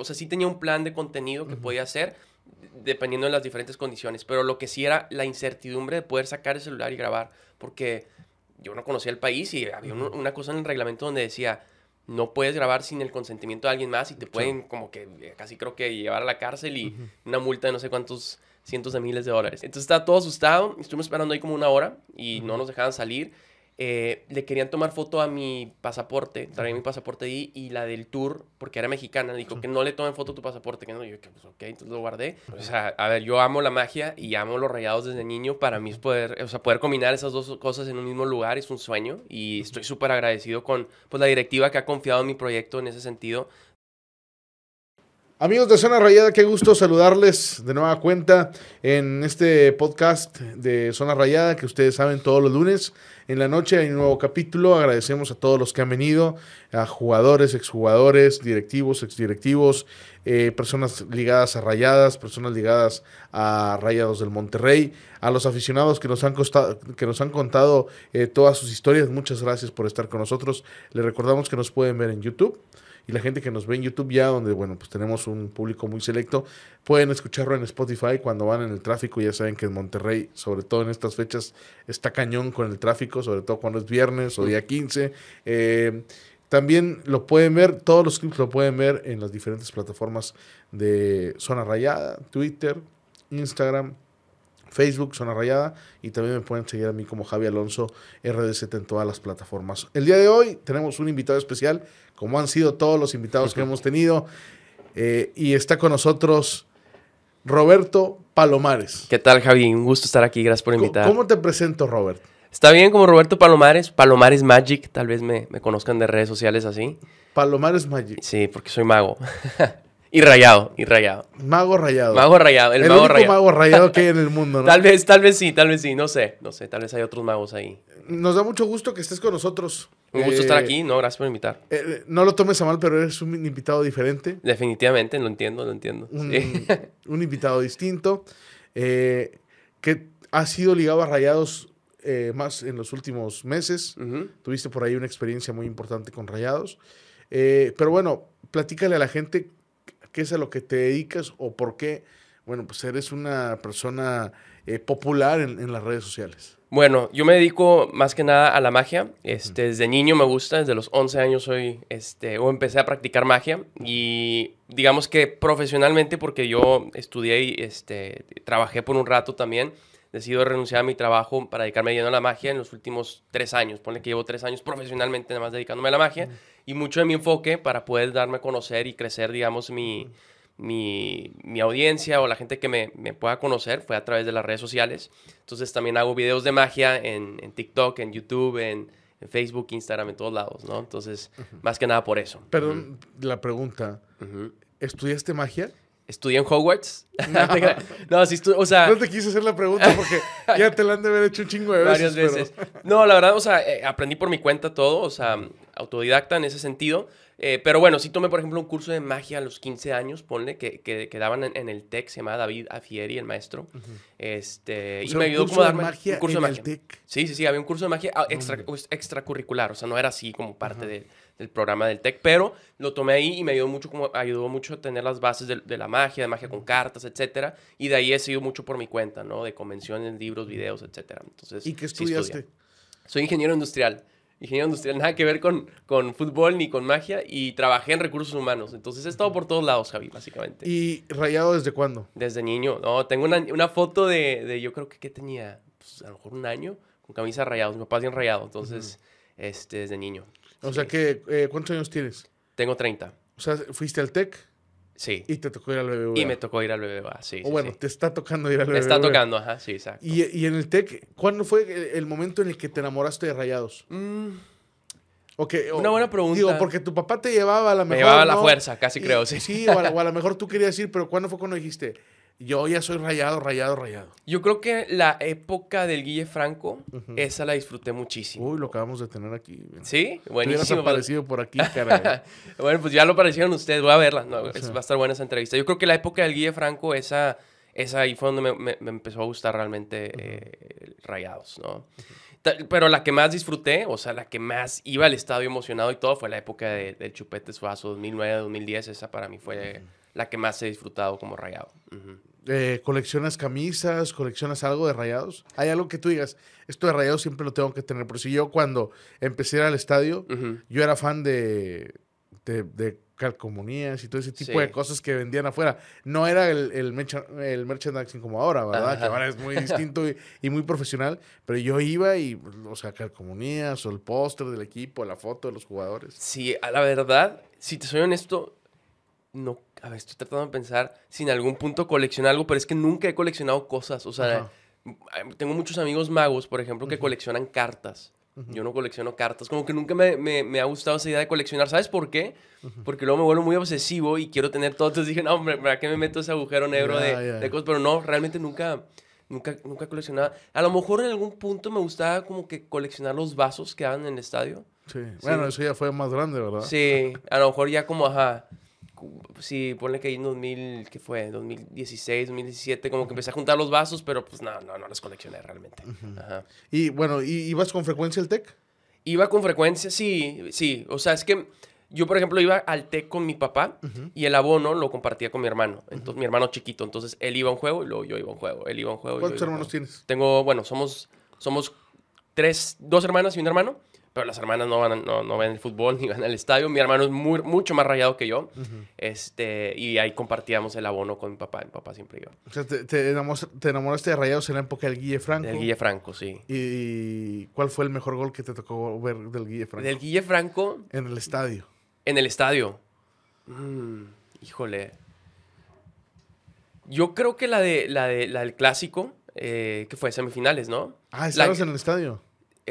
o sea, sí tenía un plan de contenido que podía hacer dependiendo de las diferentes condiciones, pero lo que sí era la incertidumbre de poder sacar el celular y grabar, porque yo no conocía el país y había un- una cosa en el reglamento donde decía, no puedes grabar sin el consentimiento de alguien más y te pueden como que eh, casi creo que llevar a la cárcel y una multa de no sé cuántos cientos de miles de dólares. Entonces estaba todo asustado, estuvimos esperando ahí como una hora y no nos dejaban salir. Eh, le querían tomar foto a mi pasaporte, traía mi pasaporte ahí y la del tour, porque era mexicana, dijo que no le tomen foto a tu pasaporte, que no, yo, que, pues, ok, entonces lo guardé. O sea, a ver, yo amo la magia y amo los rayados desde niño, para mí es poder, o sea, poder combinar esas dos cosas en un mismo lugar es un sueño y estoy súper agradecido con pues, la directiva que ha confiado en mi proyecto en ese sentido. Amigos de Zona Rayada, qué gusto saludarles de nueva cuenta en este podcast de Zona Rayada que ustedes saben todos los lunes en la noche hay un nuevo capítulo. Agradecemos a todos los que han venido, a jugadores, exjugadores, directivos, exdirectivos, eh, personas ligadas a Rayadas, personas ligadas a Rayados del Monterrey, a los aficionados que nos han, costado, que nos han contado eh, todas sus historias. Muchas gracias por estar con nosotros. Les recordamos que nos pueden ver en YouTube y la gente que nos ve en YouTube ya, donde, bueno, pues tenemos un público muy selecto, pueden escucharlo en Spotify cuando van en el tráfico. Ya saben que en Monterrey, sobre todo en estas fechas, está cañón con el tráfico, sobre todo cuando es viernes o día 15. Eh, también lo pueden ver, todos los clips lo pueden ver en las diferentes plataformas de Zona Rayada, Twitter, Instagram, Facebook, Zona Rayada, y también me pueden seguir a mí como Javi Alonso RD7 en todas las plataformas. El día de hoy tenemos un invitado especial, como han sido todos los invitados que hemos tenido, eh, y está con nosotros Roberto Palomares. ¿Qué tal, Javi? Un gusto estar aquí, gracias por ¿Cómo, invitar. cómo te presento, Robert? Está bien como Roberto Palomares, Palomares Magic, tal vez me, me conozcan de redes sociales así. Palomares Magic. Sí, porque soy mago. y rayado, y rayado. Mago rayado. Mago rayado, el, el mago único rayado. mago rayado que hay en el mundo, ¿no? Tal vez, tal vez sí, tal vez sí, no sé, no sé, tal vez hay otros magos ahí. Nos da mucho gusto que estés con nosotros. Un gusto Eh, estar aquí, no, gracias por invitar. eh, no lo tomes a mal, pero eres un invitado diferente. Definitivamente, lo entiendo, lo entiendo. un, Sí. un invitado distinto, eh, que ha sido ligado a Rayados eh, más en los últimos meses. Tuviste por ahí una experiencia muy importante con Rayados. Eh, pero bueno, platícale a la gente qué es a lo que te dedicas o por qué, bueno, pues eres una persona eh, popular en, en las redes sociales. Bueno, yo me dedico más que nada a la magia. Este, desde niño me gusta, desde los 11 años soy, este, o empecé a practicar magia y digamos que profesionalmente porque yo estudié y este, trabajé por un rato también. Decido renunciar a mi trabajo para dedicarme lleno a la magia en los últimos tres años. Ponle que llevo tres años profesionalmente nada más dedicándome a la magia y mucho de mi enfoque para poder darme a conocer y crecer, digamos, mi, mi, mi audiencia o la gente que me, me pueda conocer fue a través de las redes sociales. Entonces también hago videos de magia en, en TikTok, en YouTube, en, en Facebook, Instagram, en todos lados, ¿no? Entonces, más que nada por eso. Perdón la pregunta. ¿estudiaste magia? Estudié en Hogwarts. no, sí, estu- o sea, No te quise hacer la pregunta porque ya te la han de haber hecho un chingo de veces. varias pero- veces. No, la verdad, o sea, eh, aprendí por mi cuenta todo, o sea, autodidacta en ese sentido. Eh, pero bueno, sí tomé, por ejemplo, un curso de magia a los 15 años, ponle, que, que, que daban en, en el TEC, se llamaba David Afieri, el maestro. este, O y sea, me un ayudó como a darme magia un curso de en el magia. TEC. Sí, sí, sí, había un curso de magia ah, extra, pues, extracurricular, o sea, no era así como parte de- del programa del TEC, pero lo tomé ahí y me ayudó mucho, como, ayudó mucho a tener las bases de, de la magia, de magia con cartas, etcétera, y de ahí he sido mucho por mi cuenta, ¿no? De convenciones, libros, videos, etcétera. Entonces, ¿Y qué sí estudiaste? Soy ingeniero industrial. Ingeniero industrial, nada que ver con, con fútbol ni con magia, y trabajé en recursos humanos. Entonces he estado por todos lados, Javi, básicamente. ¿Y rayado desde cuándo? Desde niño, no, tengo una, una foto de, de, yo creo que, que tenía, pues, a lo mejor un año, con camisa rayados. Mi papá es bien rayado, entonces, este, desde niño. O sea, que, eh, ¿cuántos años tienes? Tengo 30, O sea, fuiste al TEC sí. y te tocó ir al BBVA. Y me tocó ir al BBVA, sí. O sí, bueno, sí. te está tocando ir al BBVA. Me está tocando, ajá, sí, exacto. Y, y en el TEC, ¿cuándo fue el- el momento en el que te enamoraste de rayados? Mm, O que- o- Una buena pregunta. Digo, porque tu papá te llevaba a la mejor. me llevaba a la ¿no? fuerza, casi Y- creo, sí. Sí, o a, o a lo mejor tú querías ir, pero ¿cuándo fue cuando dijiste? Yo ya soy rayado, rayado, rayado. Yo creo que la época del Guille Franco, esa la disfruté muchísimo. Uy, lo acabamos de tener aquí. Sí, buenísimo. aparecido por aquí, caray. bueno, pues ya lo aparecieron ustedes, voy a verla. No, es- va a estar buena esa entrevista. Yo creo que la época del Guille Franco, esa, esa ahí fue donde me, me- me empezó a gustar realmente eh, Rayados, ¿no? Ta- Pero la que más disfruté, o sea, la que más iba al estadio emocionado y todo, fue la época de- del Chupete Suazo, 2009, 2010. Esa para mí fue la que más he disfrutado como rayado. Eh, ¿Coleccionas camisas? ¿Coleccionas algo de rayados? ¿Hay algo que tú digas, esto de rayados siempre lo tengo que tener? Por si yo cuando empecé a ir al estadio, yo era fan de, de, de calcomanías y todo ese tipo Sí. de cosas que vendían afuera. No era el, el, mercha- el merchandising como ahora, ¿verdad? Ajá. Que ahora es muy distinto y, y muy profesional. Pero yo iba y, o sea, calcomanías o el póster del equipo, la foto de los jugadores. Sí, a la verdad, si te soy honesto, no, a ver, estoy tratando de pensar si en algún punto coleccionar algo, pero es que nunca he coleccionado cosas. O sea, Ajá. tengo muchos amigos magos, por ejemplo, que coleccionan cartas. Yo no colecciono cartas. Como que nunca me, me- me ha gustado esa idea de coleccionar. ¿Sabes por qué? Porque luego me vuelvo muy obsesivo y quiero tener todo. Entonces dije, no, hombre, ¿para qué me meto ese agujero negro de, cosas? Pero no, realmente nunca, nunca, nunca coleccionaba. A lo mejor en algún punto me gustaba como que coleccionar los vasos que daban en el estadio. Sí. Bueno, eso ya fue más grande, ¿verdad? Sí, a lo mejor ya como, ajá. Sí, ponle que ahí en 2000, ¿qué fue? 2016, 2017, como que empecé a juntar los vasos, pero pues no, no, no los coleccioné realmente. Ajá. Y bueno, ¿y ibas con frecuencia al TEC? Iba con frecuencia, sí, sí. O sea, es que yo, por ejemplo, iba al TEC con mi papá y el abono lo compartía con mi hermano. Entonces, mi hermano chiquito. Entonces, él iba a un juego y luego yo iba a un juego. Él iba a un juego yo ¿Cuántos hermanos tienes? Tengo, bueno, somos, somos tres, dos hermanas y un hermano. Pero las hermanas no van, a- no, no ven el fútbol ni van al estadio. Mi hermano es muy, mucho más rayado que yo. este, y ahí compartíamos el abono con mi papá. Mi papá siempre iba. O sea, te, te enamos- te enamoraste de rayados en la época del Guille Franco. Del Guille Franco, sí. ¿Y cuál fue el mejor gol que te tocó ver del Guille Franco? Del Guille Franco En el estadio. en el estadio. Mm, híjole. Yo creo que la, de, la, de, la del clásico, eh, que fue semifinales, ¿no? Ah, La- estabas en el estadio.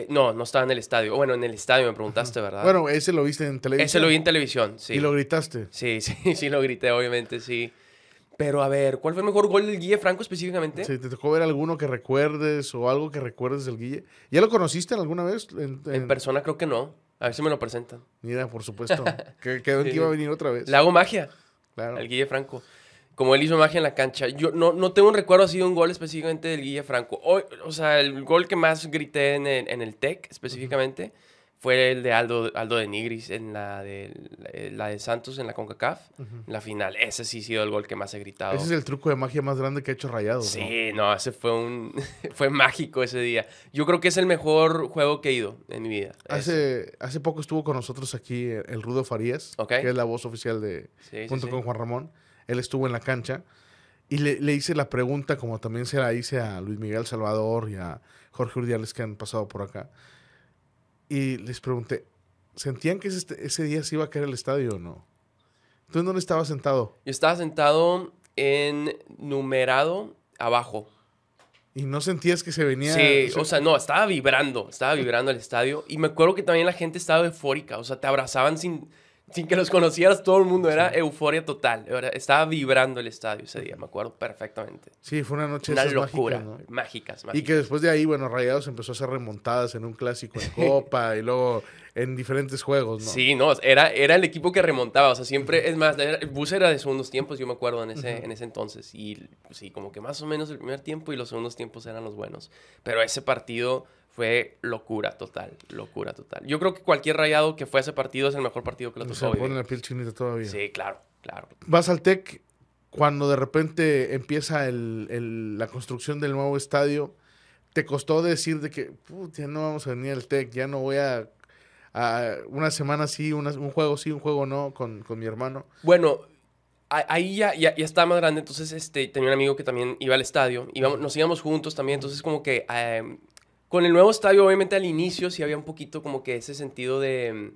Eh, no, no estaba en el estadio. Bueno, en el estadio me preguntaste, ¿verdad? Bueno, ese lo viste en televisión. Ese lo vi en televisión, sí. Y lo gritaste. Sí, sí, sí lo grité, obviamente, sí. Pero a ver, ¿cuál fue el mejor gol del Guille Franco específicamente? Sí, ¿Te tocó ver alguno que recuerdes o algo que recuerdes del Guille? ¿Ya lo conociste alguna vez? En, En en- persona creo que no. A ver si me lo presentan. Mira, por supuesto. que quedó en que Sí. iba a venir otra vez. Le hago magia Claro. al Guille Franco. Como él hizo magia en la cancha. Yo no, no tengo un recuerdo así de un gol específicamente del Guille Franco. Hoy, o sea, el gol que más grité en el, en el TEC específicamente fue el de Aldo, Aldo de Nigris en la de, la de Santos en la CONCACAF. En la final. Ese sí ha sido el gol que más he gritado. Ese es el truco de magia más grande que ha hecho Rayados. ¿no? Sí, no, ese fue un fue mágico ese día. Yo creo que es el mejor juego que he ido en mi vida. Ese. Hace, hace poco estuvo con nosotros aquí el Rudo Farías, Ok. que es la voz oficial de Sí, junto sí. con Juan Ramón. Él estuvo en la cancha y le, le hice la pregunta, como también se la hice a Luis Miguel Salvador y a Jorge Urdiales que han pasado por acá. Y les pregunté, ¿sentían que ese, ese día se iba a caer el estadio o no? ¿Tú en dónde estabas sentado? Yo estaba sentado en numerado abajo. ¿Y no sentías que se venía? Sí, se- o sea, no, estaba vibrando, estaba vibrando el estadio. Y me acuerdo que también la gente estaba eufórica, o sea, te abrazaban sin, sin que los conocieras todo el mundo, era euforia total. era- Estaba vibrando el estadio ese día, me acuerdo perfectamente. Sí, fue una noche Una locura, mágicas, ¿no? mágicas, Y que después de ahí, bueno, Rayados empezó a hacer remontadas en un clásico en Copa y luego en diferentes juegos, ¿no? Sí, no, era, era el equipo que remontaba, o sea, siempre, es más, era- el bus era de segundos tiempos, yo me acuerdo en ese, en ese entonces, y pues, sí, como que más o menos el primer tiempo y los segundos tiempos eran los buenos, pero ese partido fue locura total, locura total. Yo creo que cualquier rayado que fue a ese partido es el mejor partido que lo tocó pone la piel chinita todavía. Sí, claro, claro. Vas al TEC cuando de repente empieza el- el- la construcción del nuevo estadio. ¿Te costó decir de que, "Put, ya no vamos a venir al TEC, ya no voy a, a una semana sí, una- un juego sí, un juego no con, con mi hermano? Bueno, ahí ya, ya, ya estaba más grande, entonces este, tenía un amigo que también iba al estadio, íbamos, nos íbamos juntos también, entonces como que eh, con el nuevo estadio, obviamente al inicio sí había un poquito como que ese sentido de...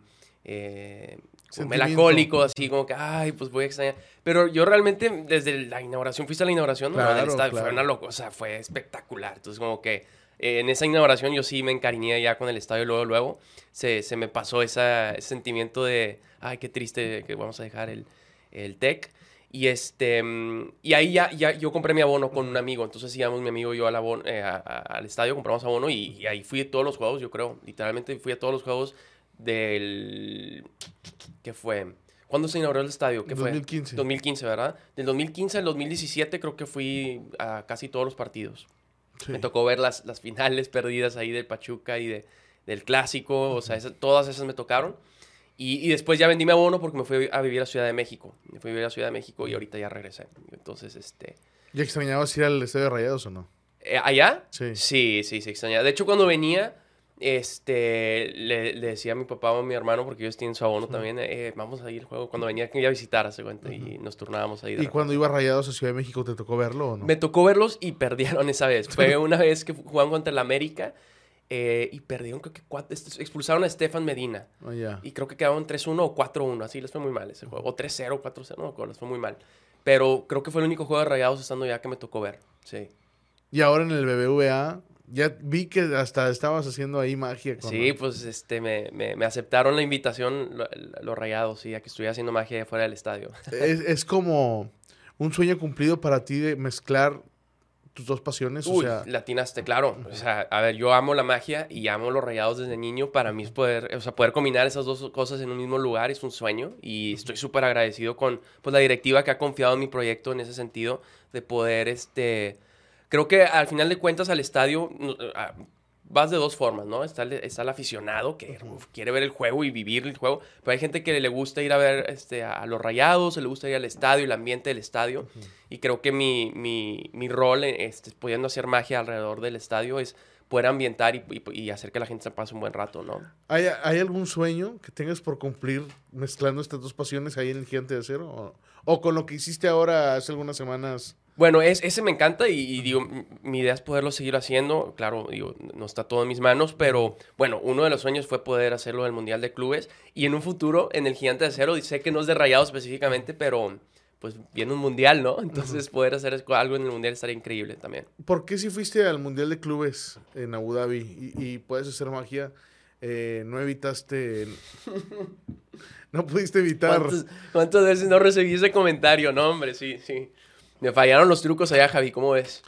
eh, como Sentimiento. melancólico, así como que, ay, pues voy a extrañar. Pero yo realmente, desde la inauguración, ¿fuiste a la inauguración? no? Claro, Del estadio, claro. Fue una loca, o sea, fue espectacular. Entonces, como que eh, en esa inauguración yo sí me encariñé ya con el estadio, luego, luego, se, se me pasó esa, ese sentimiento de, ay, qué triste que vamos a dejar el, el TEC. Y, este, mm, y ahí ya, ya yo compré mi abono con un amigo. Entonces íbamos mi amigo y yo al, abono- eh, a- a- al estadio, compramos abono y, y ahí fui a todos los juegos, yo creo. Literalmente fui a todos los juegos del... ¿Qué fue? ¿Cuándo se inauguró el estadio? ¿Qué fue? 2015. 2015, ¿verdad? Del 2015 al 2017 creo que fui a casi todos los partidos. Me tocó ver las, las finales perdidas ahí del Pachuca y de, del Clásico, o sea, todas esas me tocaron. Y, y, después ya vendí mi abono porque me fui a vivir a Ciudad de México. Me fui a vivir a Ciudad de México y ahorita ya regresé. Entonces, este... ¿Ya extrañabas ir al Estadio de Rayados o no? Eh, ¿Allá? Sí. Sí, sí, sí, extrañaba. De hecho, cuando venía, este, le, decía a mi papá o a mi hermano, porque ellos tienen su abono también, eh, vamos a ir al juego. Cuando venía, que iba a visitar, hace cuenta, y nos turnábamos ahí. ¿Y cuando iba Rayados a Ciudad de México, te tocó verlo o no? Me tocó verlos y perdieron esa vez. Fue una vez que jugaban contra el América eh, y perdieron, creo que cuatro, expulsaron a Stefan Medina. Oh, Y creo que quedaron 3-1 o 4-1, así les fue muy mal ese juego. O 3-0, 4-0, no les fue muy mal. Pero creo que fue el único juego de Rayados estando ya que me tocó ver, sí. Y ahora en el BBVA, ya vi que hasta estabas haciendo ahí magia. sí, pues este, me, me, aceptaron la invitación los Rayados, sí, a que estuviera haciendo magia fuera del estadio. Es, es como un sueño cumplido para ti de mezclar tus dos pasiones. Uy, o sea... latinaste, claro. O sea, a ver, yo amo la magia y amo los rayados desde niño. Para mí es poder, o sea, poder combinar esas dos cosas en un mismo lugar es un sueño y estoy súper agradecido con pues, la directiva que ha confiado en mi proyecto en ese sentido de poder, este... Creo que al final de cuentas al estadio vas de dos formas, ¿no? Está el, está el aficionado que quiere ver el juego y vivir el juego, pero hay gente que le gusta ir a ver este, a, los rayados, le gusta ir al estadio, el ambiente del estadio, y creo que mi, mi, mi rol, este, pudiendo hacer magia alrededor del estadio, es poder ambientar y, y, hacer que la gente se pase un buen rato, ¿no? ¿Hay, ¿Hay, algún sueño que tengas por cumplir mezclando estas dos pasiones ahí en el Gigante de Acero? ¿O, o con lo que hiciste ahora hace algunas semanas? Bueno, es, ese me encanta y, digo, mi idea es poderlo seguir haciendo. Claro, digo, no está todo en mis manos, pero bueno, uno de los sueños fue poder hacerlo del Mundial de Clubes y en un futuro en el Gigante de Acero, sé que no es de rayado específicamente, pero pues viene un Mundial, ¿no? Entonces poder hacer algo en el Mundial estaría increíble también. ¿Por qué si fuiste al Mundial de Clubes en Abu Dhabi y, puedes hacer magia, eh, no evitaste... no pudiste evitar... ¿Cuántas, ¿Cuántas veces no recibí ese comentario? No, hombre, sí, sí. Me fallaron los trucos allá, Javi, ¿cómo ves?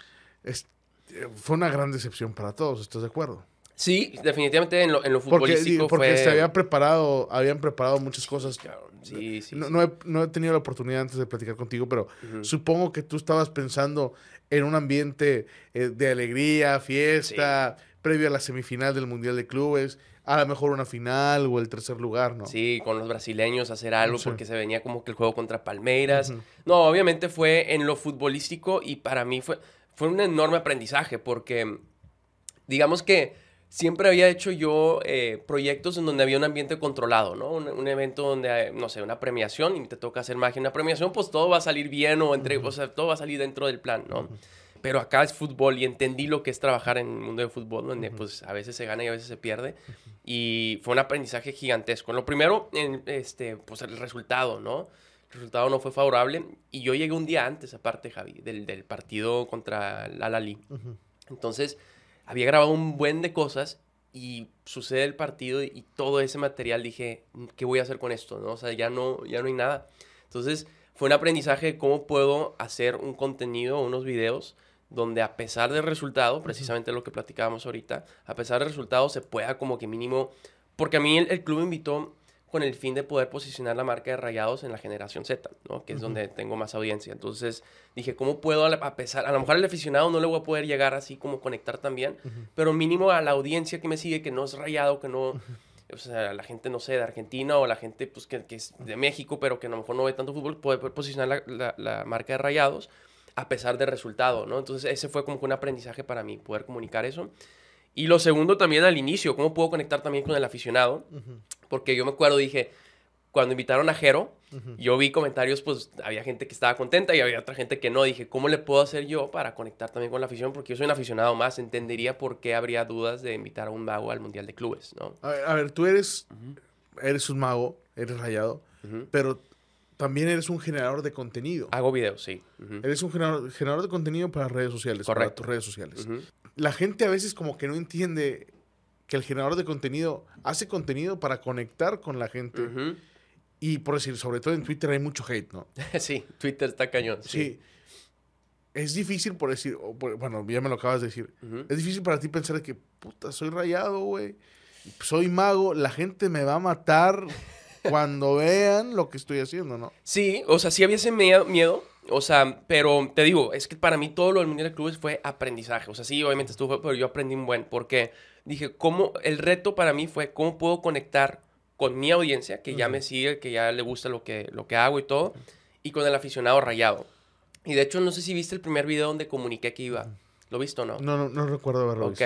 fue una gran decepción para todos, ¿estás de acuerdo? Sí, definitivamente en lo, en lo futbolístico porque, porque se había preparado, habían preparado muchas cosas. Sí, sí, no, he, tenido la oportunidad antes de platicar contigo, pero supongo que tú estabas pensando en un ambiente eh, de alegría, fiesta, previo a la semifinal del Mundial de Clubes a lo mejor una final o el tercer lugar, ¿no? Sí, con los brasileños hacer algo porque se venía como que el juego contra Palmeiras. No, obviamente fue en lo futbolístico y para mí fue, fue un enorme aprendizaje porque digamos que siempre había hecho yo eh, proyectos en donde había un ambiente controlado, ¿no? Un, evento donde, no sé, una premiación y te toca hacer magia en una premiación, pues todo va a salir bien o entre, o sea, todo va a salir dentro del plan, ¿no? Pero acá es fútbol y entendí lo que es trabajar en el mundo del fútbol, donde pues a veces se gana y a veces se pierde. Y fue un aprendizaje gigantesco. Lo primero, en, este, pues el resultado, ¿no? El resultado no fue favorable y yo llegué un día antes, aparte, Javi, del, del partido contra el Alali. Entonces, había grabado un buen de cosas y sucede el partido y, todo ese material dije, ¿qué voy a hacer con esto? ¿no? O sea, ya no, ya no hay nada. Entonces, fue un aprendizaje de cómo puedo hacer un contenido, unos videos donde a pesar del resultado, precisamente lo que platicábamos ahorita, a pesar del resultado se pueda como que mínimo, porque a mí el, club me invitó con el fin de poder posicionar la marca de Rayados en la generación Z, ¿no? que es donde tengo más audiencia. Entonces dije, ¿cómo puedo, a pesar, a lo mejor al aficionado no le voy a poder llegar así como conectar también, pero mínimo a la audiencia que me sigue, que no es Rayado, que no, o sea, la gente, no sé, de Argentina o la gente pues, que, es de México, pero que a lo mejor no ve tanto fútbol, puede posicionar la, la marca de Rayados a pesar del resultado, ¿no? Entonces ese fue como que un aprendizaje para mí, poder comunicar eso. Y lo segundo también al inicio, cómo puedo conectar también con el aficionado, porque yo me acuerdo, dije, cuando invitaron a Jero, yo vi comentarios, pues había gente que estaba contenta y había otra gente que no. Dije, ¿cómo le puedo hacer yo para conectar también con la afición? Porque yo soy un aficionado más, entendería por qué habría dudas de invitar a un mago al Mundial de Clubes, ¿no? A ver, tú eres, eres un mago, eres rayado, pero también eres un generador de contenido. Hago videos, sí. Eres un generador, de contenido para redes sociales, para tus redes sociales. La gente a veces como que no entiende que el generador de contenido hace contenido para conectar con la gente. Y por decir, sobre todo en Twitter hay mucho hate, ¿no? sí, Twitter está cañón. Sí. Es difícil por decir, bueno, ya me lo acabas de decir. Es difícil para ti pensar que, puta, soy rayado, güey. Soy mago, la gente me va a matar cuando vean lo que estoy haciendo, ¿no? Sí, o sea, sí había ese miedo, O sea, pero te digo, es que para mí todo lo del Mundial de Clubes fue aprendizaje. O sea, sí, obviamente estuvo, pero yo aprendí un buen. Porque dije, ¿cómo? El reto para mí fue cómo puedo conectar con mi audiencia, que ya me sigue, que ya le gusta lo que, lo que hago y todo, y con el aficionado rayado. Y de hecho, no sé si viste el primer video donde comuniqué que iba. ¿Lo viste o no? No, no, no recuerdo verlo. Ok.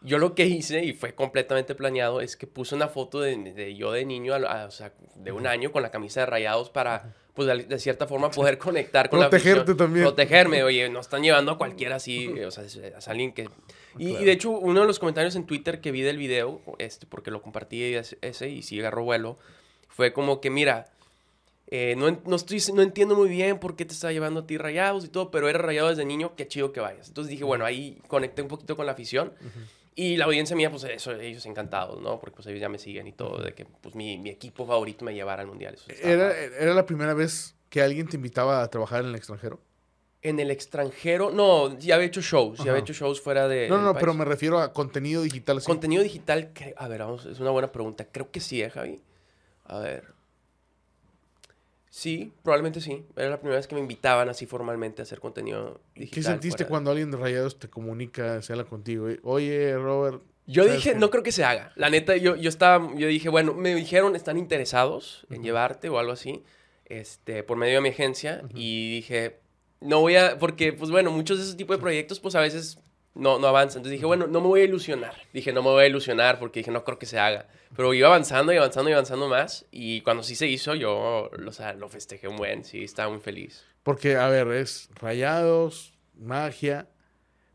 Yo lo que hice, y fue completamente planeado, es que puse una foto de, yo de niño, o sea, de un año, con la camisa de rayados para, pues, de, cierta forma poder conectar con Protegerte también. Protegerme, oye, no están llevando a cualquiera así, o sea, es, alguien que... Y, de hecho, uno de los comentarios en Twitter que vi del video, este, porque lo compartí ese, y sí agarró vuelo, fue como que, mira, eh, no, no, estoy, no entiendo muy bien por qué te está llevando a ti rayados y todo, pero eres rayado desde niño, qué chido que vayas. Entonces dije, bueno, ahí conecté un poquito con la afición. Y la audiencia mía, pues eso, ellos encantados, ¿no? Porque pues ellos ya me siguen y todo, de que pues mi, mi equipo favorito me llevara al mundial. ¿Era, ¿Era la primera vez que alguien te invitaba a trabajar en el extranjero? En el extranjero, no, ya había hecho shows, ya había hecho shows fuera de. No, no, pero me refiero a contenido digital. Contenido digital, a ver, vamos, es una buena pregunta. Creo que sí, ¿eh, Javi? A ver. Sí, probablemente sí. Era la primera vez que me invitaban así formalmente a hacer contenido digital. ¿Qué sentiste cuando alguien de Rayados te comunica, se habla contigo? Oye, Robert. Yo dije, no creo que se haga. La neta, yo, yo estaba, yo dije, bueno, me dijeron, están interesados en llevarte o algo así, este, por medio de mi agencia. Y dije, no voy a, porque, pues bueno, muchos de esos tipos de proyectos, pues a veces no, no avanza. Entonces dije, bueno, no me voy a ilusionar. Dije, no me voy a ilusionar porque dije, no creo que se haga. Pero iba avanzando y avanzando y avanzando más. Y cuando sí se hizo, yo o sea, lo festejé un buen. Sí, estaba muy feliz. Porque, a ver, es rayados, magia.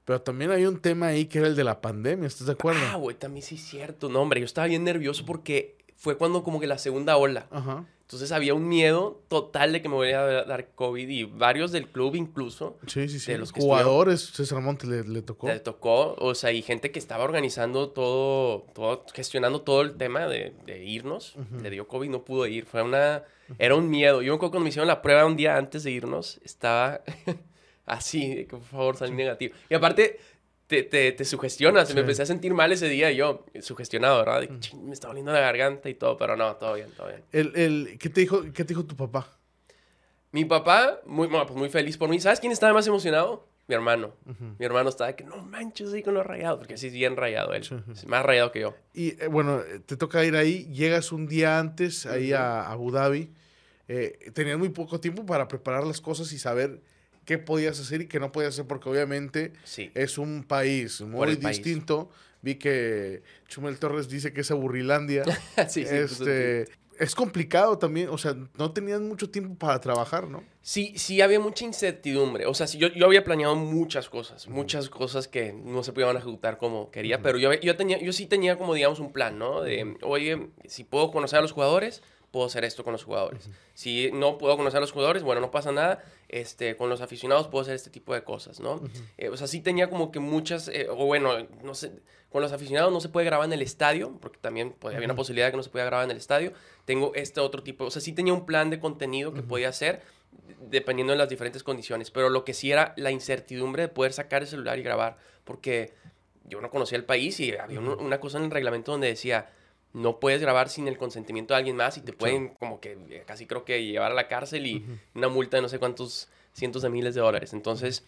Pero también hay un tema ahí que era el de la pandemia, ¿estás de acuerdo? Ah, güey, también sí es cierto. No, hombre, yo estaba bien nervioso porque fue cuando como que la segunda ola. Ajá. Entonces había un miedo total de que me voy a dar COVID y varios del club incluso. Sí, sí, sí. De los jugadores, César Monte le, tocó. Le tocó, o sea, y gente que estaba organizando todo, todo gestionando todo el tema de, irnos. Le dio COVID, no pudo ir. Fue una, era un miedo. Yo me acuerdo cuando me hicieron la prueba un día antes de irnos, estaba así, de que por favor salí negativo. Y aparte, te, te, te sugestionas. Me empecé a sentir mal ese día yo, sugestionado, ¿verdad? De, me estaba doliendo la garganta y todo, pero no, todo bien, todo bien. El, el, ¿qué, te dijo, ¿Qué te dijo tu papá? Mi papá, muy, pues muy feliz por mí. ¿Sabes quién estaba más emocionado? Mi hermano. Mi hermano estaba de que no manches ahí con los rayados, porque así es bien rayado él. más rayado que yo. Y eh, bueno, te toca ir ahí, llegas un día antes ahí a Abu Dhabi. Eh, tenías muy poco tiempo para preparar las cosas y saber qué podías hacer y qué no podías hacer, porque obviamente es un país muy distinto. Vi que Chumel Torres dice que es Aburrilandia. sí, sí, este, es complicado también, o sea, no tenías mucho tiempo para trabajar, ¿no? Sí, sí, había mucha incertidumbre. O sea, yo, yo había planeado muchas cosas, muchas cosas que no se podían ejecutar como quería, pero yo, yo, tenía, yo sí tenía como, digamos, un plan, ¿no? De, oye, si puedo conocer a los jugadores, puedo hacer esto con los jugadores. Si no puedo conocer a los jugadores, bueno, no pasa nada. Este, con los aficionados puedo hacer este tipo de cosas, ¿no? Eh, o sea, sí tenía como que muchas, eh, o bueno, no sé, con los aficionados no se puede grabar en el estadio, porque también había una posibilidad de que no se pudiera grabar en el estadio. Tengo este otro tipo, o sea, sí tenía un plan de contenido que podía hacer dependiendo de las diferentes condiciones, pero lo que sí era la incertidumbre de poder sacar el celular y grabar, porque yo no conocía el país y había una cosa en el reglamento donde decía no puedes grabar sin el consentimiento de alguien más y te pueden como que eh, casi creo que llevar a la cárcel y una multa de no sé cuántos cientos de miles de dólares. Entonces,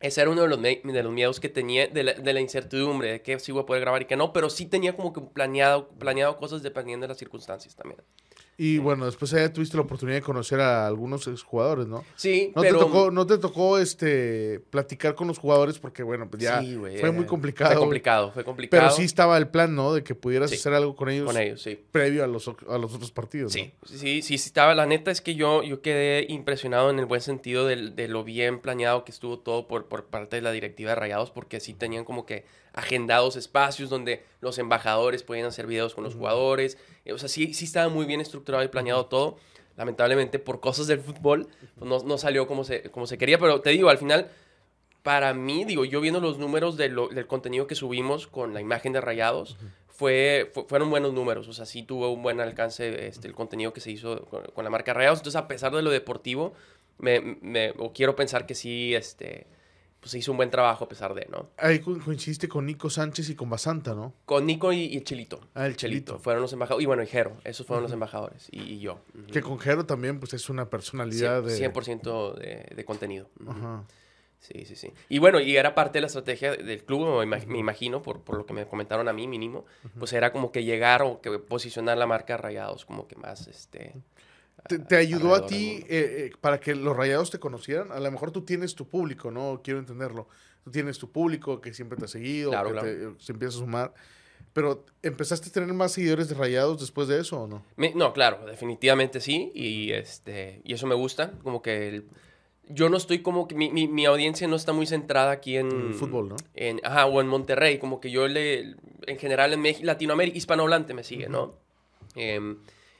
ese era uno de los, de los miedos que tenía, de la, de la, incertidumbre, de que sí voy a poder grabar y que no, pero sí tenía como que planeado, planeado cosas dependiendo de las circunstancias también. Y bueno, después ya tuviste la oportunidad de conocer a algunos jugadores, ¿no? Sí, ¿No pero... Te tocó, ¿No te tocó este, platicar con los jugadores? Porque, bueno, pues ya fue muy complicado. Fue complicado, fue complicado. Pero sí estaba el plan, ¿no? De que pudieras hacer algo con ellos. Con ellos, sí. Previo a los, a los otros partidos, Sí, sí, sí, sí estaba. La neta es que yo, yo quedé impresionado en el buen sentido de, de lo bien planeado que estuvo todo por, por parte de la directiva de Rayados, porque sí tenían como que agendados espacios donde los embajadores podían hacer videos con los jugadores. O sea, sí, sí estaba muy bien estructurado y planeado todo. Lamentablemente, por cosas del fútbol, pues no, no, salió como se, como se quería. Pero te digo, al final, para mí, digo, yo viendo los números de lo, del contenido que subimos con la imagen de Rayados, fue, fueron buenos números. O sea, sí tuvo un buen alcance este, el contenido que se hizo con, la marca Rayados. Entonces, a pesar de lo deportivo, me, me, o quiero pensar que sí, este pues se hizo un buen trabajo a pesar de, ¿no? Ahí co- coincidiste con Nico Sánchez y con Basanta, ¿no? Con Nico y, y el Chilito. Ah, el Chelito. Fueron los embajadores. Y bueno, y Jero. Esos fueron los embajadores. Y, y yo. Que con Jero también, pues es una personalidad de... 100% de, de contenido. Ajá. Sí, sí, sí. Y bueno, y era parte de la estrategia del club, me imagino, por, por lo que me comentaron a mí mínimo, pues era como que llegar o que posicionar la marca Rayados como que más, este... ¿Te, te ayudó a ti eh, eh, para que los rayados te conocieran? A lo mejor tú tienes tu público, ¿no? Quiero entenderlo. Tú tienes tu público que siempre te ha seguido, Claro, que claro. te- eh, se empieza a sumar. Pero, ¿empezaste a tener más seguidores de rayados después de eso o no? Me- no, claro, definitivamente sí, y, este, y eso me gusta, como que el- yo no estoy como que mi, mi, mi audiencia no está muy centrada aquí en... En el fútbol, ¿no? En, ajá, o en Monterrey, como que yo le, en general en México, Latinoamérica, hispanohablante me sigue, ¿no? Em,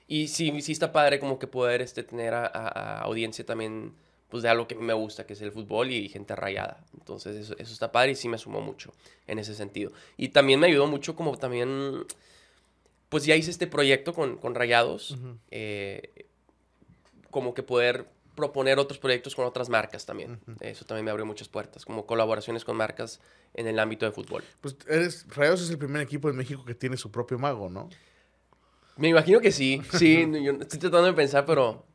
y sí, sí está padre como que poder este, tener a, a- a audiencia también, pues de algo que a mí me gusta, que es el fútbol y gente rayada. Entonces eso, eso está padre y sí me sumó mucho en ese sentido. Y también me ayudó mucho como también, pues ya hice este proyecto con, con Rayados, eh, como que poder proponer otros proyectos con otras marcas también. Eso también me abrió muchas puertas, como colaboraciones con marcas en el ámbito de fútbol. Pues eres, Rayados es el primer equipo en México que tiene su propio mago, ¿no? Me imagino que sí, sí, yo estoy tratando de pensar, pero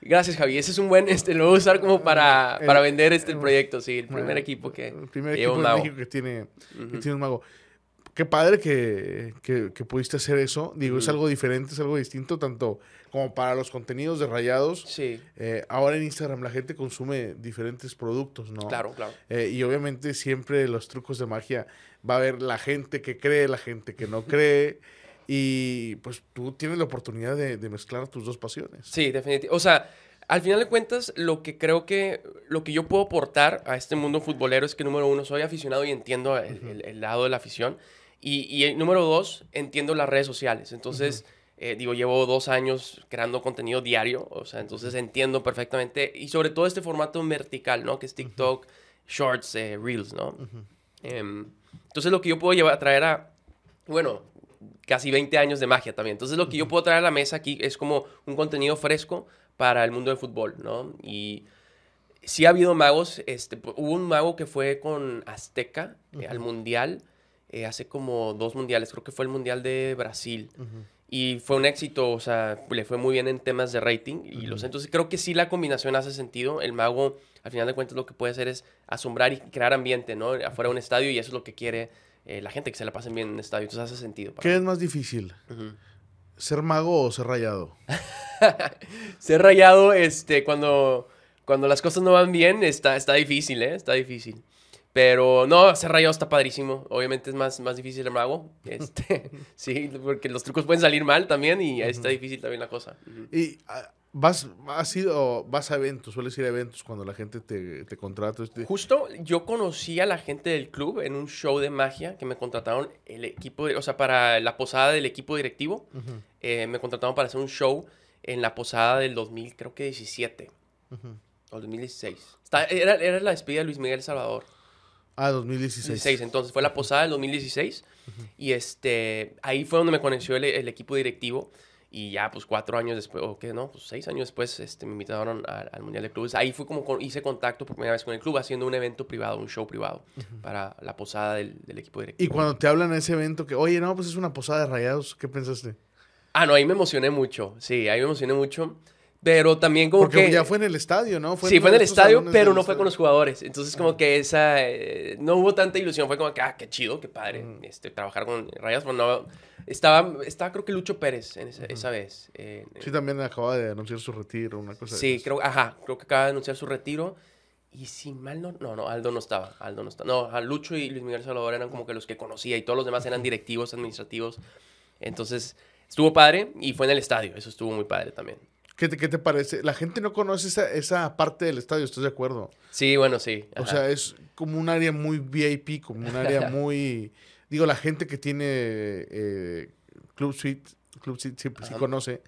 gracias Javi, ese es un buen, este, lo voy a usar como para, El- para vender este el proyecto, sí, el primer Bueno, equipo que El primer equipo un mago. México que tiene, que tiene un mago. Qué padre que, que- que pudiste hacer eso. Digo, es algo diferente, es algo distinto, tanto como para los contenidos de Rayados. Sí, Eh, ahora en Instagram la gente consume diferentes productos, ¿no? claro, claro. Eh, y obviamente siempre los trucos de magia va a haber la gente que cree, la gente que no cree. Y pues tú tienes la oportunidad de, de mezclar tus dos pasiones. Sí, definitivamente. O sea, al final de cuentas, lo que creo que, lo que yo puedo aportar a este mundo futbolero es que, número uno, soy aficionado y entiendo el, el- el lado de la afición. Y, y el número dos, entiendo las redes sociales. Entonces, eh, digo, llevo dos años creando contenido diario. O sea, entonces entiendo perfectamente. Y sobre todo este formato vertical, ¿no? Que es TikTok, Shorts, eh, Reels, ¿no? Em, entonces, lo que yo puedo llevar, traer a, bueno, casi 20 años de magia también. Entonces, lo que yo puedo traer a la mesa aquí es como un contenido fresco para el mundo del fútbol, ¿no? Y sí ha habido magos. Este, hubo un mago que fue con Azteca eh, al Mundial, eh, hace como dos mundiales, creo que fue el Mundial de Brasil. Y fue un éxito, o sea, le fue muy bien en temas de rating. Y los, entonces creo que sí la combinación hace sentido. El mago, al final de cuentas, lo que puede hacer es asombrar y crear ambiente, ¿no? Afuera de un estadio y eso es lo que quiere eh, la gente, que se la pasen bien en un estadio. Entonces hace sentido. para ¿Qué mí. es más difícil? ¿Ser mago o ser rayado? Ser rayado, este, cuando, cuando las cosas no van bien, está, está difícil, ¿eh? Está difícil. Pero no, ser rayado está padrísimo. Obviamente es más, más difícil el mago. Este, sí, porque los trucos pueden salir mal también y está difícil también la cosa. Y ah, vas, has ido, vas a eventos, sueles ir a eventos cuando la gente te, te contrata. este- Justo yo conocí a la gente del club en un show de magia que me contrataron el equipo, o sea, para la posada del equipo directivo. Eh, me contrataron para hacer un show en la posada del 2000, creo que 17 ujú. o 2016. Está- era, era la despedida de Luis Miguel Salvador. Ah, 2016. 16, entonces fue la posada del 2016 y este ahí fue donde me conoció el, el equipo directivo y ya pues cuatro años después o qué no pues seis años después este me invitaron al, al mundial de clubes. Ahí fue como con- hice contacto por primera vez con el club haciendo un evento privado un show privado para la posada del, del equipo Y directivo cuando te hablan a ese evento que, oye, no, pues es una posada de rayados, ¿qué pensaste? ah no ahí me emocioné mucho sí ahí me emocioné mucho pero también como Porque que ya fue en el estadio, ¿no? sí, fue en el estadio, pero no fue con los estadio. jugadores. Entonces, como que esa. eh, no hubo tanta ilusión. Fue como que, ah, qué chido, qué padre. este, trabajar con Rayas. Pero no. Estaba, estaba, creo que Lucho Pérez en esa, esa vez. eh, Sí, también acaba de anunciar su retiro, una cosa sí, creo, ajá, creo que acaba de anunciar su retiro. Y si mal no. No, no, Aldo no estaba. Aldo no estaba. No, a Lucho y Luis Miguel Salvador eran como que los que conocía. Y todos los demás eran directivos, administrativos. Entonces, estuvo padre. Y fue en el estadio. Eso estuvo muy padre también. ¿Qué te, qué te parece? La gente no conoce esa, esa parte del estadio, ¿estás de acuerdo? Sí, bueno, sí. O sea, es como un área muy VIP, como un área muy... Digo, la gente que tiene eh, Club Suite, Club Suite sí, sí conoce,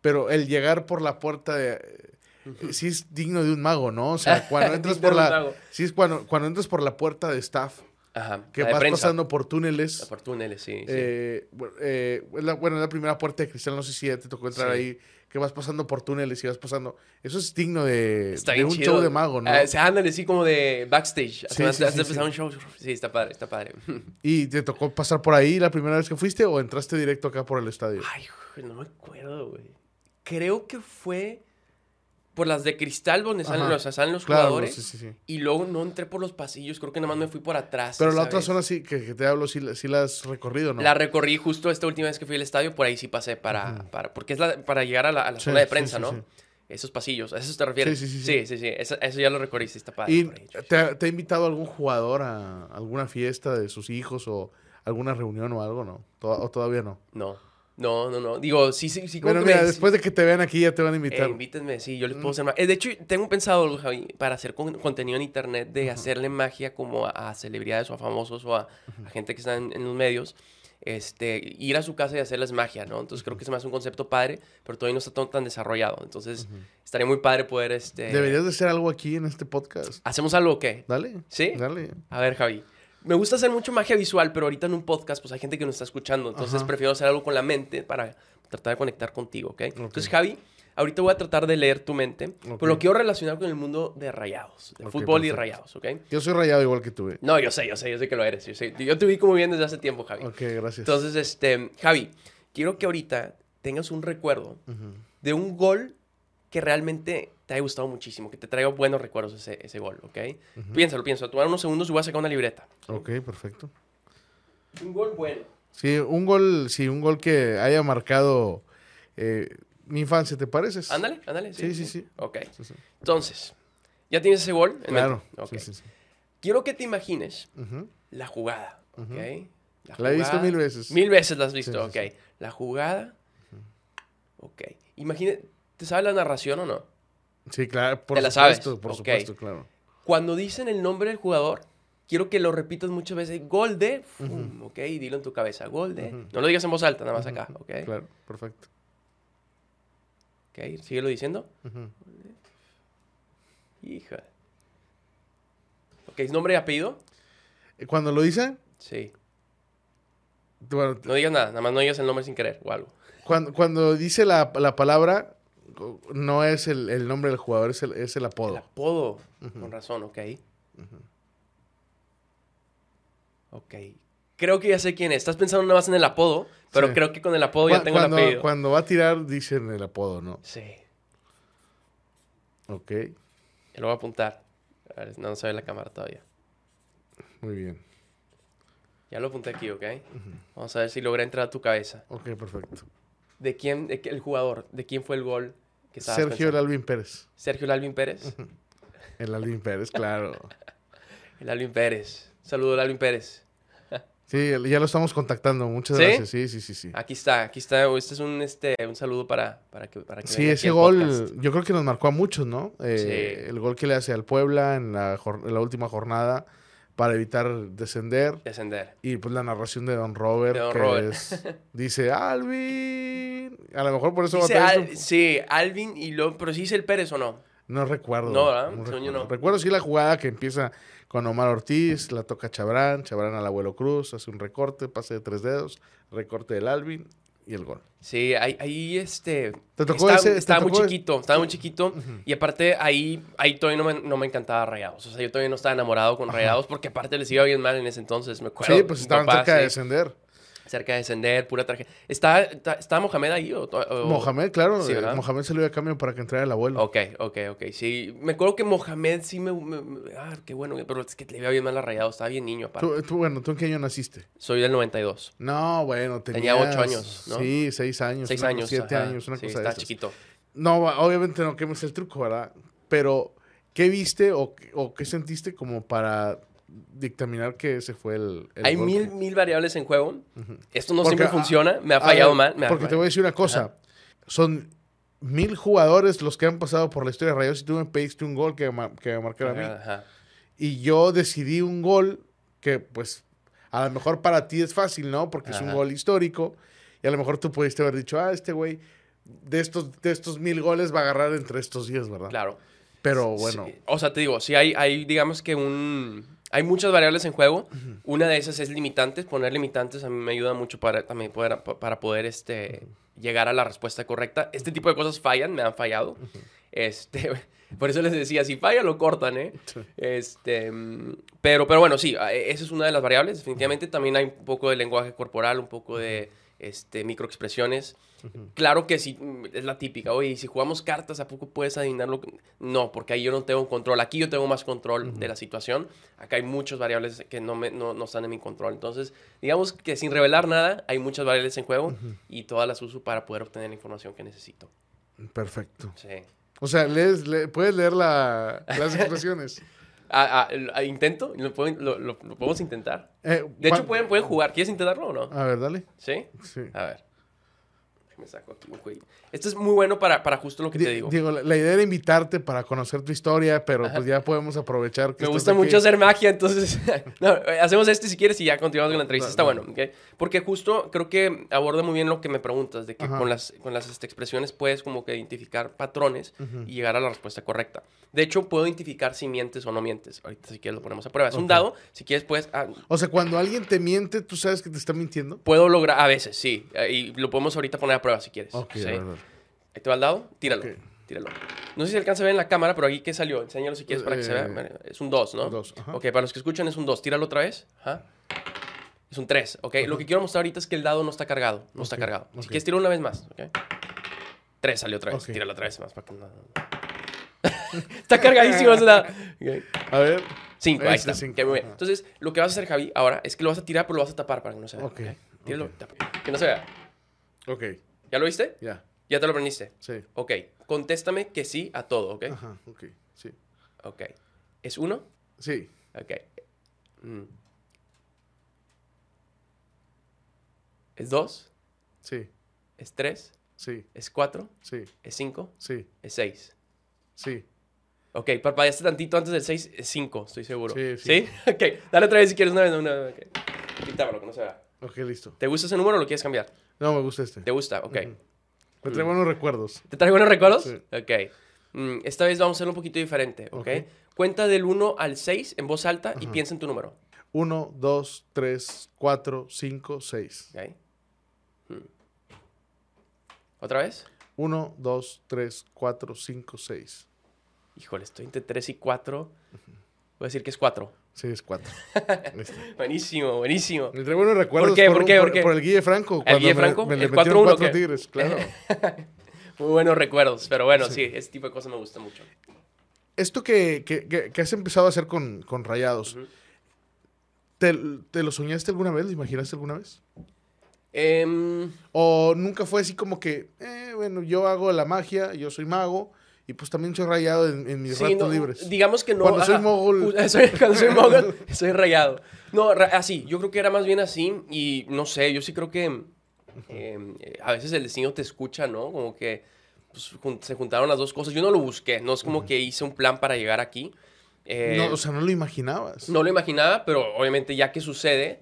pero el llegar por la puerta de... eh, Sí es digno de un mago, ¿no? O sea, cuando entras por la... Sí es cuando, cuando entras por la puerta de staff, Ajá. que vas prensa. pasando por túneles. Por túneles, sí. sí. Eh, eh, es la- bueno, es la primera puerta de cristal, no sé si ya te tocó entrar Sí. ahí, que vas pasando por túneles y vas pasando. Eso es digno de, Está de un chido. show de mago, ¿no? Ah, sí, ándale, sí, como de backstage. Sí, sí, de sí, empezar sí. un show. Sí, está padre, está padre. ¿Y te tocó pasar por ahí la primera vez que fuiste o entraste directo acá por el estadio? Ay, no me acuerdo, güey. Creo que fue por las de cristal donde salen, Ajá. o sea, salen los Claro, jugadores. sí, sí, sí. Y luego no entré por los pasillos, creo que nada más me fui por atrás. Pero la otra zona sí que, que te hablo, sí, la- sí la has recorrido, ¿no? La recorrí justo esta última vez que fui al estadio, por ahí sí pasé para, para porque es la, para llegar a la, a la Sí, zona de prensa, sí, ¿no? sí. Esos pasillos, ¿a eso te refieres? Sí, sí, sí, Sí, sí. sí, sí, Eso, eso ya lo recorrí, sí está padre. ¿Y te, ha- te ha invitado algún jugador a alguna fiesta de sus hijos o alguna reunión o algo, no? ¿O todavía no? No, no, no, no. Digo, sí, sí, sí. Bueno, mira, me- después de que te vean aquí ya te van a Eh, invitar. invítenme, sí, yo les puedo hacer más. Eh, de hecho, tengo pensado, Javi, para hacer con- contenido en internet, de hacerle magia como a, a celebridades o a famosos o a, a gente que está en, en los medios. Este, ir a su casa y hacerles magia, ¿no? Entonces creo que se me hace un concepto padre, pero todavía no está tan, tan desarrollado. Entonces estaría muy padre poder, este... Deberías de hacer algo aquí en este podcast. ¿Hacemos algo o qué? Dale. ¿Sí? Dale. A ver, Javi. Me gusta hacer mucho magia visual, pero ahorita en un podcast, pues hay gente que nos está escuchando. Entonces Ajá. prefiero hacer algo con la mente para tratar de conectar contigo, ¿ok? Entonces, Javi, ahorita voy a tratar de leer tu mente, Ok. pero lo quiero relacionar con el mundo de rayados, de Ok, fútbol y rayados, ¿ok? Yo soy rayado igual que tú. eh. No, yo sé, yo sé, yo sé que lo eres. Yo, sé. yo te vi como bien desde hace tiempo, Javi. Ok, gracias. Entonces, este, Javi, quiero que ahorita tengas un recuerdo Ujú. de un gol que realmente te haya gustado muchísimo, que te traiga buenos recuerdos ese, ese gol, ¿ok? Piénsalo, piénsalo. Tomar unos segundos y voy a sacar una libreta. Ok, perfecto. Un gol bueno. Sí, un gol, sí, un gol que haya marcado eh, mi infancia, ¿te pareces? Ándale, ándale. Sí, sí, sí. Ok. Sí, sí. Entonces, ¿ya tienes ese gol? en Claro. Ok. Sí, sí. Quiero que te imagines la jugada, ¿ok? La he visto mil veces. Mil veces la has visto, ok. La jugada. Ok. Imagina, ¿te sabes la narración o no? Sí, claro, por ¿Te la sabes? por supuesto, claro. Cuando dicen el nombre del jugador, quiero que lo repitas muchas veces. Gol de, ok, dilo en tu cabeza. Gol de. No lo digas en voz alta, nada más acá, ok. Claro, perfecto. Ok, síguelo diciendo. Hija. Ok, ¿es nombre y apellido? Eh, Cuando lo dice, Sí. bueno, No digas nada, nada más no digas el nombre sin querer o algo. cuando, cuando dice la, la palabra, no es el, el nombre del jugador, es el, es el apodo. El apodo. Con razón, ok. Ok. Creo que ya sé quién es. Estás pensando nada más en el apodo, pero Sí. creo que con el apodo ya tengo cuando, el apellido. cuando va a tirar, dicen el apodo, ¿no? Sí. Ok, Ya lo voy a apuntar. A ver, no se ve la cámara todavía. muy bien. Ya lo apunté aquí, ¿ok? Vamos a ver si logra entrar a tu cabeza. Ok, perfecto. ¿De quién, de el jugador, de quién fue el gol Sergio el pensando? Alvin Pérez. Sergio Alvin Pérez. El Alvin Pérez, claro. El Alvin Pérez. Saludo al Alvin Pérez. Sí, ya lo estamos contactando. Muchas ¿Sí? gracias. Sí, sí, sí, sí. Aquí está, aquí está. Este es un, este, un saludo para, para que, para que Sí, ese gol podcast. yo creo que nos marcó a muchos, ¿no? Eh, Sí. El gol que le hace al Puebla en la, jor- en la última jornada para evitar descender. Descender. Y pues la narración de Don Robert, De Don que Robert. es- dice Alvin. A lo mejor por eso Dice batallé Al- un- sí, Alvin y luego, pero sí dice el Pérez o no. No recuerdo. No, ¿verdad? Yo recuerdo. no. Recuerdo sí la jugada que empieza con Omar Ortiz, la toca Chabrán, Chabrán al abuelo Cruz, hace un recorte, pase de tres dedos, recorte del Alvin y el gol. Sí, ahí, ahí este. ¿Te tocó estaba, ese- te estaba muy ese? chiquito, estaba muy chiquito. Y aparte, ahí, ahí todavía no me, no me encantaba Rayados. O sea, yo todavía no estaba enamorado con Rayados porque aparte les iba bien mal en ese entonces, me acuerdo. Sí, pues estaban papá, cerca de descender. Cerca de descender, pura tragedia. ¿Está, está, ¿Estaba Mohamed ahí? O, o- Mohamed, claro, Sí, eh, ¿verdad? Mohamed salió de cambio para que entrara el abuelo. Ok, ok, ok. Sí, me acuerdo que Mohamed sí me. me- me- ah, qué bueno, pero es que le iba bien mal a Rayados. Estaba bien niño, aparte. Tú, tú, bueno, ¿tú en qué año naciste? Soy del 92. No, bueno, Tenía tenías... ocho años, ¿no? Sí, seis años. Seis una- años. Siete ajá. años, una sí, cosa de está esas. chiquito. No, obviamente no quemes el truco, ¿verdad? Pero, ¿qué viste o, o qué sentiste como para dictaminar que ese fue el, el Hay mil, mil variables en juego. Esto no Porque, siempre ah, funciona. Me ha fallado ver, mal. me ha- porque te voy a decir una cosa. Son mil jugadores los que han pasado por la historia de Rayos y tú me pediste un gol que, ma- que me marcara a mí. Ajá. Y yo decidí un gol que, pues, a lo mejor para ti es fácil, ¿no? Porque es un gol histórico. Y a lo mejor tú pudiste haber dicho, ah, este güey, de estos, de estos mil goles va a agarrar entre estos días, ¿verdad? Claro. Pero bueno, Sí, O sea, te digo, sí hay, hay, digamos que un... Hay muchas variables en juego. Una de esas es limitantes. Poner limitantes a mí me ayuda mucho para también poder, pa- para poder este, llegar a la respuesta correcta. Este tipo de cosas fallan, me han fallado. Este, por eso les decía, si falla lo cortan, ¿eh? Este, pero, pero bueno, sí, a- esa es una de las variables, definitivamente. También hay un poco de lenguaje corporal, un poco de este, microexpresiones. Claro que sí, mm, es la típica. Oye, ¿y si jugamos cartas, ¿a poco puedes adivinar lo que...? No, porque ahí yo no tengo control. Aquí yo tengo más control de la situación. Acá hay muchas variables que no, me, no, no están en mi control. Entonces, digamos que sin revelar nada, hay muchas variables en juego y todas las uso para poder obtener la información que necesito. Perfecto. Sí. O sea, lees, le- puedes leer la- las expresiones. Ah, ah, ah, ¿Intento? ¿Lo, pueden- lo- lo- lo podemos intentar? Eh, De hecho, pueden, pueden jugar. ¿Quieres intentarlo o no? A ver, dale. ¿Sí? Sí. A ver. Me saco aquí un jueguito. Esto es muy bueno para, para justo lo que Di- te digo. Digo, la, la idea era invitarte para conocer tu historia, pero pues ya podemos aprovechar que Me gusta aquí. mucho hacer magia, entonces no, eh, hacemos este si quieres y ya continuamos con la entrevista. Está Dale. bueno, ¿ok? Porque justo creo que aborda muy bien lo que me preguntas, de que Ajá. con las, con las este, expresiones puedes como que identificar patrones y llegar a la respuesta correcta. De hecho, puedo identificar si mientes o no mientes. Ahorita si quieres lo ponemos a prueba. Es un Ok. dado, si quieres puedes... ah, O sea, cuando alguien te miente, tú sabes que te está mintiendo. puedo lograr, a veces, sí. eh, Y lo podemos ahorita poner a prueba si quieres. Ok, ¿sí? a ver, a ver. Ahí te va al dado, tíralo. Ok. Tíralo. No sé si alcanza a ver en la cámara, pero aquí que salió. Enséñalo si quieres para que se vea. Eh, Es un 2, ¿no? dos, ajá. Ok, para los que escuchan es un 2. Tíralo otra vez. Ajá. Es un 3, ¿ok? Lo que quiero mostrar ahorita es que el dado no está cargado. No está Ok, cargado. ok. Si quieres, tíralo una vez más, ¿ok? 3 salió otra vez. Ok. Tíralo otra vez más para que no... está cargadísimo ese dado. Ok. A ver. 5, ahí Este está. cinco, Ok, muy bien. ajá. Entonces, lo que vas a hacer, Javi, ahora es que lo vas a tirar, pero lo vas a tapar para que no se vea. Ok, Tíralo, ok. tapa. Que no se vea. Ok, ¿Ya lo viste? ya. ¿Ya te lo aprendiste? Sí. Ok. Contéstame que sí a todo, ¿ok? Ajá, ok. Sí. Ok. ¿Es uno? Sí. Ok. Mm. ¿Es dos? Sí. ¿Es tres? Sí. ¿Es cuatro? Sí. ¿Es cinco? Sí. ¿Es seis? Sí. Ok, parpadeaste tantito antes del seis. Es cinco, estoy seguro. Sí, sí. Ok, dale otra vez si quieres una vez. Una vez. ok. Quítamelo, que no se vea. Ok, listo. ¿Te gusta ese número o lo quieres cambiar? No, me gusta este. ¿Te gusta? Ok. Ujú. Me trae buenos recuerdos. ¿Te trae buenos recuerdos? Sí. Ok. Mm, esta vez vamos a hacerlo un poquito diferente, ¿ok? Ok. Cuenta del 1 al 6 en voz alta y piensa en tu número. Uno, dos, tres, cuatro, cinco, seis. ¿Ok? Mm. ¿Otra vez? Uno, dos, tres, cuatro, cinco, seis. Híjole, estoy entre 3 y 4. Voy a decir que es 4. Sí, es cuatro. Listo. Buenísimo, buenísimo. Me trae buenos recuerdos ¿Por qué? ¿Por qué? por, ¿Por qué? por el Guille Franco. cuando Guille me- Franco? Me, le ¿El metieron 4-1 cuatro qué? tigres, claro. Muy buenos recuerdos, pero bueno, sí. ese tipo de cosas me gusta mucho. Esto que, que- que- que has empezado a hacer con, con Rayados. ¿te, te lo soñaste alguna vez? ¿Lo imaginaste alguna vez? Em, ¿O nunca fue así como que, eh, bueno, yo hago la magia, yo soy mago, y pues también soy rayado en, en mis sí, ratos no, libres? Digamos que no. Cuando soy ajá. Ju- soy- cuando soy mogul, soy rayado. No, así, yo creo que era más bien así. Y no sé, yo sí creo que em, eh, a veces el destino te escucha, ¿no? Como que pues, se juntaron las dos cosas. Yo no lo busqué, no es como que hice un plan para llegar aquí. Eh, no, o sea, no lo imaginabas. No lo imaginaba, pero obviamente ya que sucede,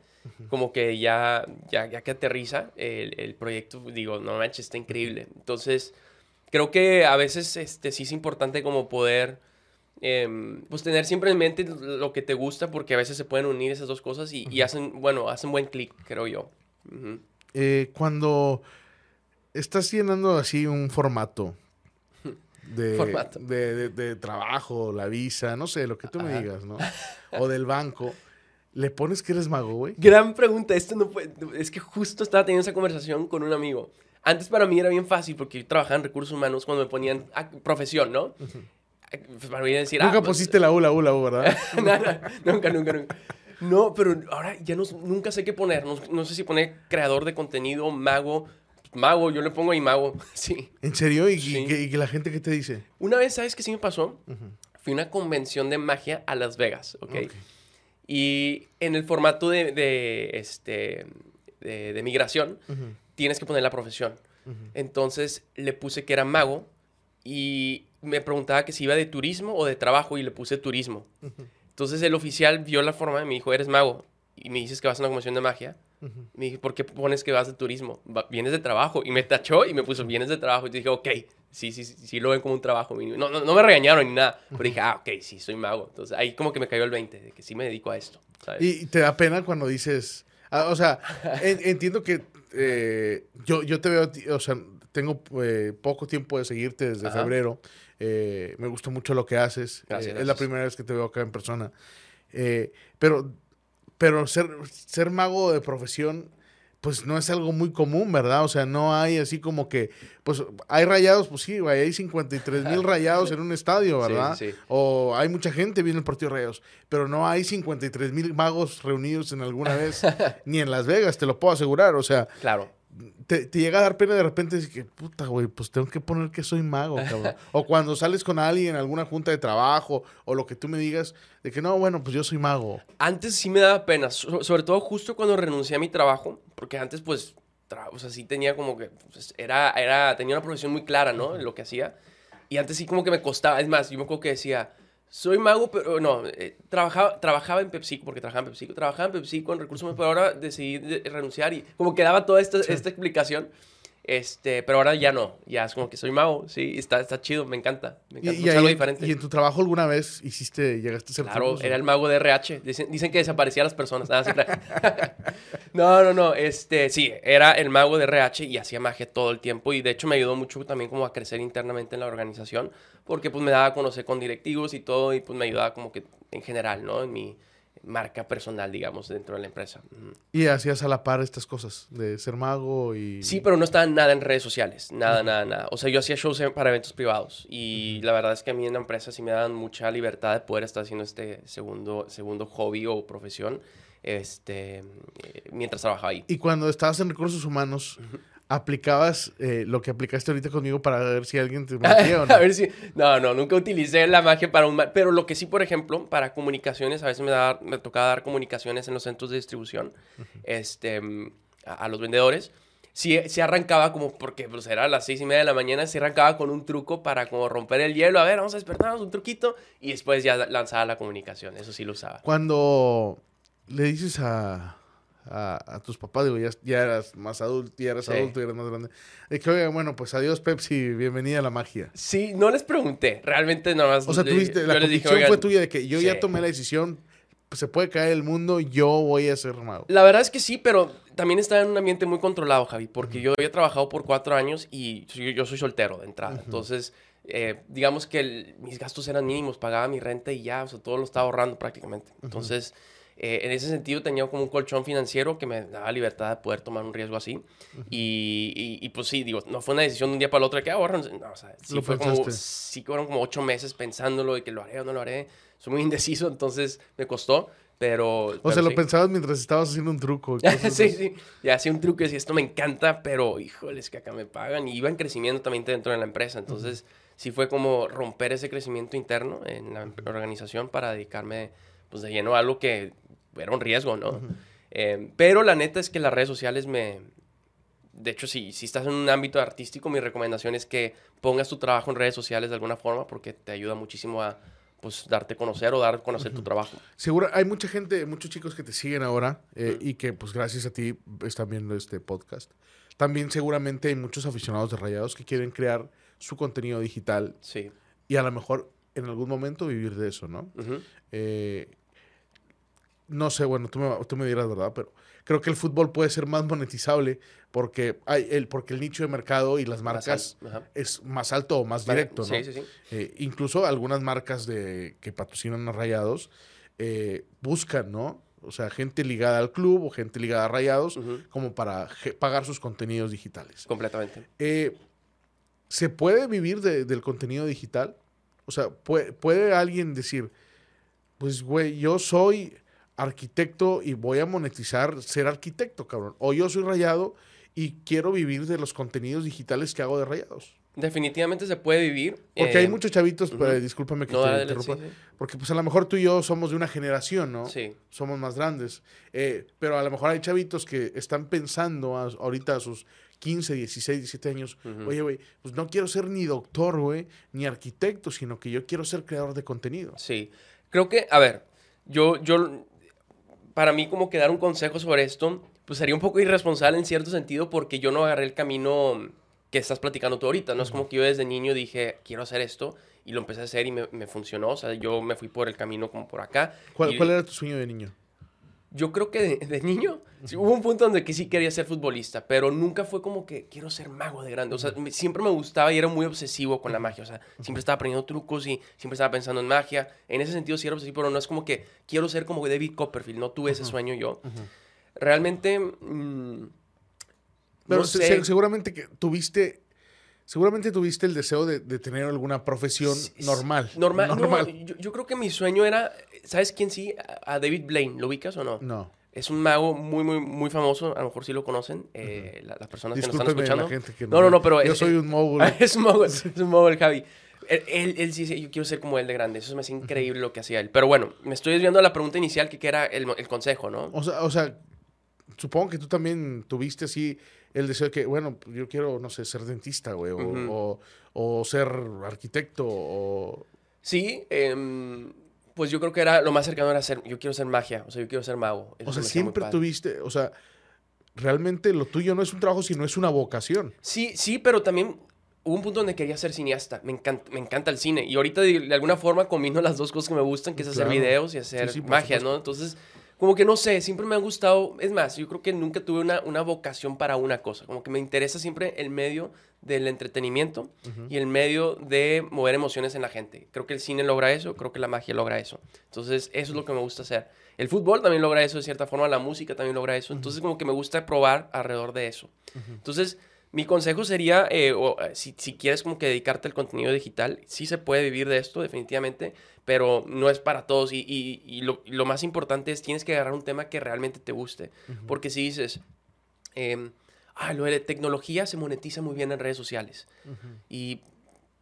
como que ya, ya, ya que aterriza el, el proyecto, digo, no manches, está increíble. Entonces, creo que a veces este, sí es importante como poder, em, pues tener siempre en mente lo que te gusta, porque a veces se pueden unir esas dos cosas y, y hacen, bueno, hacen buen clic, creo yo. Eh, cuando estás llenando así un formato de, Formato. de, de- de trabajo, la visa, no sé, lo que tú me digas, ¿no? O del banco, ¿le pones que eres mago, güey? Gran pregunta, esto no fue, es que justo estaba teniendo esa conversación con un amigo. Antes para mí era bien fácil porque yo trabajaba en recursos humanos cuando me ponían profesión, ¿no? Pues Para mí decir, Nunca ah, pues, pusiste la U, la U, la U, ¿verdad? no, nunca, nunca, nunca. No, pero ahora ya no, nunca sé qué poner. No, no sé si poner creador de contenido, mago. Mago, yo le pongo ahí mago. Sí. ¿En serio? ¿Y, y Sí. y que la gente qué te dice? Una vez, ¿sabes qué sí me pasó? Fui a una convención de magia a Las Vegas, ¿ok? Ok. Y en el formato de, de, este, de, de migración, tienes que poner la profesión. ujú. Entonces le puse que era mago y me preguntaba que si iba de turismo o de trabajo y le puse turismo. Entonces el oficial vio la forma y me dijo, eres mago. Y me dices que vas a una convención de magia. Me dije, ¿por qué pones que vas de turismo? Va- Vienes de trabajo. Y me tachó y me puso, vienes de trabajo. Y dije, ok, sí, sí, sí, sí lo ven como un trabajo. No, no, no me regañaron ni nada. Pero dije, ah, ok, sí, soy mago. Entonces ahí como que me cayó el 20 de que sí me dedico a esto. ¿sabes? Y, y te da pena cuando dices... ah, o sea, en- entiendo que eh, yo, yo te veo, o sea, tengo eh, poco tiempo de seguirte desde Ajá. febrero. Eh, me gusta mucho lo que haces. Gracias, Es la primera vez que te veo acá en persona. Pero pero ser, ser mago de profesión, pues no es algo muy común, ¿verdad? O sea, no hay así como que, pues hay rayados, pues sí, hay 53 mil rayados en un estadio, Sí, ¿verdad? sí. O hay mucha gente viendo el partido de rayados, pero no hay 53 mil magos reunidos en alguna vez, ni en Las Vegas, te lo puedo asegurar. O sea, Claro. Te, te llega a dar pena de repente decir que, puta, güey, pues tengo que poner que soy mago, cabrón. o cuando sales con alguien en alguna junta de trabajo, o lo que tú me digas, de que no, bueno, pues yo soy mago. Antes sí me daba pena, so- sobre todo justo cuando renuncié a mi trabajo, porque antes pues, o sea, sí tenía como que, pues, era, era, tenía una profesión muy clara, ¿no? En lo que hacía. Y antes sí como que me costaba, es más, yo me acuerdo que decía, soy mago, pero no, eh, trabajaba, trabajaba en PepsiCo, porque trabajaba en PepsiCo, trabajaba en PepsiCo en recursos humanos, pero ahora decidí de- renunciar y como que daba toda esta, esta explicación. Este, pero ahora ya no, ya es como que soy mago, sí, está, está chido, me encanta, me Y, encanta, y es algo diferente. y en tu trabajo alguna vez hiciste, llegaste a ser Claro, famoso? era el mago de RH. Dicen, dicen que desaparecía a las personas. Nada, siempre- no, no, no. Este, sí, era el mago de RH y hacía magia todo el tiempo. Y de hecho me ayudó mucho también como a crecer internamente en la organización. Porque pues me daba a conocer con directivos y todo. Y pues me ayudaba como que en general, ¿no? En mi marca personal, digamos, dentro de la empresa. Y hacías a la par estas cosas, de ser mago y... Sí, pero no estaba nada en redes sociales. Nada, nada, nada. O sea, yo hacía shows para eventos privados. Y la verdad es que a mí en la empresa sí me daban mucha libertad de poder estar haciendo este segundo, segundo hobby o profesión este, eh, mientras trabajaba ahí. Y cuando estabas en recursos humanos, aplicabas eh, lo que aplicaste ahorita conmigo para ver si alguien te metía o no. A ver si... No, no, nunca utilicé la magia para un... Pero lo que sí, por ejemplo, para comunicaciones, a veces me, daba- me tocaba dar comunicaciones en los centros de distribución este, a, a los vendedores. Sí, sí arrancaba como, porque pues era a las seis y media de la mañana, sí arrancaba con un truco para como romper el hielo. A ver, vamos a despertarnos, un truquito. Y después ya lanzaba la comunicación, eso sí lo usaba. Cuando le dices a, a, a tus papás, digo, ya, ya eras más adulto, ya eras Sí. adulto, ya eras más grande, de que, oigan, bueno, pues adiós Pepsi, bienvenida a la magia. Sí, no les pregunté, realmente nada más. O sea, tuviste, la "Oigan, fue tuya de que yo ya tomé la decisión, pues, se puede caer el mundo, yo voy a ser mago. La verdad es que sí, pero también estaba en un ambiente muy controlado, Javi, porque yo había trabajado por cuatro años y yo, yo soy soltero de entrada. Entonces, eh, digamos que el- mis gastos eran mínimos, pagaba mi renta y ya, o sea, todo lo estaba ahorrando prácticamente. Entonces, eh, en ese sentido tenía como un colchón financiero que me daba libertad de poder tomar un riesgo así. y, y- y, pues sí, digo, no fue una decisión de un día para el otro de que ahorran. No, o sea, sí Lo fue como, sí fueron como ocho meses pensándolo de que lo haré o no lo haré. Soy muy indeciso, entonces me costó, pero... O pero sea, lo sí. pensabas mientras estabas haciendo un truco. sí, sí. Y hacía un truco y decía, esto me encanta, pero híjole, es que acá me pagan. Y iba en crecimiento también dentro de la empresa. Entonces, sí fue como romper ese crecimiento interno en la organización para dedicarme pues, de lleno a algo que era un riesgo, ¿no? Eh, pero la neta es que las redes sociales me... De hecho, si, si estás en un ámbito artístico, mi recomendación es que pongas tu trabajo en redes sociales de alguna forma porque te ayuda muchísimo a pues, darte a conocer o dar a conocer tu trabajo. Seguro, hay mucha gente, muchos chicos que te siguen ahora eh, y que pues gracias a ti están viendo este podcast. También seguramente hay muchos aficionados de Rayados que quieren crear su contenido digital Sí. y a lo mejor en algún momento vivir de eso, ¿no? Ujú. Eh, no sé, bueno, tú me, tú me dirás, ¿verdad? Pero creo que el fútbol puede ser más monetizable porque, hay el, porque el nicho de mercado y las Más marcas al- es más alto o más directo, ¿no? Sí, sí, sí. Eh, incluso algunas marcas de, que patrocinan a Rayados eh, buscan, ¿no? O sea, gente ligada al club o gente ligada a Rayados como para pagar sus contenidos digitales. Completamente. Eh, ¿Se puede vivir de- del contenido digital? O sea, ¿puede, puede alguien decir, pues, güey, yo soy arquitecto y voy a monetizar ser arquitecto, cabrón? O yo soy rayado y quiero vivir de los contenidos digitales que hago de rayados. Definitivamente se puede vivir. Porque eh, hay muchos chavitos, pero discúlpame que No, te dale, interrumpa. sí, sí. Porque pues a lo mejor tú y yo somos de una generación, ¿no? Sí. Somos más grandes. Eh, pero a lo mejor hay chavitos que están pensando a- ahorita a sus 15, 16, 17 años. Oye, güey, pues no quiero ser ni doctor, güey, ni arquitecto, sino que yo quiero ser creador de contenido. Sí. Creo que, a ver, yo, yo, para mí como que dar un consejo sobre esto, pues sería un poco irresponsable en cierto sentido porque yo no agarré el camino que estás platicando tú ahorita. No es como que yo desde niño dije, quiero hacer esto y lo empecé a hacer y me, me funcionó. O sea, yo me fui por el camino como por acá. ¿Cuál, Y- cuál era tu sueño de niño? Yo creo que de, de niño sí, hubo un punto donde que sí quería ser futbolista, pero nunca fue como que quiero ser mago de grande. O sea, me- siempre me gustaba y era muy obsesivo con la magia. O sea, siempre estaba aprendiendo trucos y siempre estaba pensando en magia. En ese sentido sí era obsesivo, pero no es como que quiero ser como David Copperfield. No tuve ese sueño yo. Realmente, mm, Pero no se- sé. se- seguramente que tuviste, seguramente tuviste el deseo de, de tener alguna profesión normal. Normal. no, Normal. yo, yo creo que mi sueño era, ¿sabes quién sí? A David Blaine, ¿lo ubicas o no? No. Es un mago muy, muy, muy famoso. A lo mejor sí lo conocen. eh, la- las personas que nos están escuchando. la gente que no, no, no, pero Yo es- soy un mogul. es un mago, es un mago el Javi. Él, él, él sí dice, yo quiero ser como él de grande. Eso me hace increíble lo que hacía él. Pero bueno, me estoy desviando a la pregunta inicial, que, que era el, el consejo, ¿no? O sea, o sea, supongo que tú también tuviste así el deseo de que, bueno, yo quiero, no sé, ser dentista, güey, o, Ujú. o- o ser arquitecto, o... Sí, em, pues yo creo que era lo más cercano era ser, yo quiero ser magia, o sea, yo quiero ser mago. Eso O se sea, siempre tuviste, o sea, realmente lo tuyo no es un trabajo, sino es una vocación. Sí, sí, pero también hubo un punto donde quería ser cineasta. Me encanta, me encanta el cine. Y ahorita de, de alguna forma combino las dos cosas que me gustan, que es hacer videos y hacer Sí, sí, por magia. ¿no? Entonces, como que no sé, siempre me ha gustado. Es más, yo creo que nunca tuve una, una vocación para una cosa. Como que me interesa siempre el medio del entretenimiento y el medio de mover emociones en la gente. Creo que el cine logra eso, creo que la magia logra eso. Entonces, eso es lo que me gusta hacer. El fútbol también logra eso de cierta forma, la música también logra eso. Entonces, como que me gusta probar alrededor de eso. Entonces, mi consejo sería, eh, o, eh, si, si quieres como que dedicarte al contenido digital, sí se puede vivir de esto definitivamente, pero no es para todos. Y, y- y lo, y lo más importante es tienes que agarrar un tema que realmente te guste. Porque si dices, em, ah, lo de tecnología se monetiza muy bien en redes sociales. Y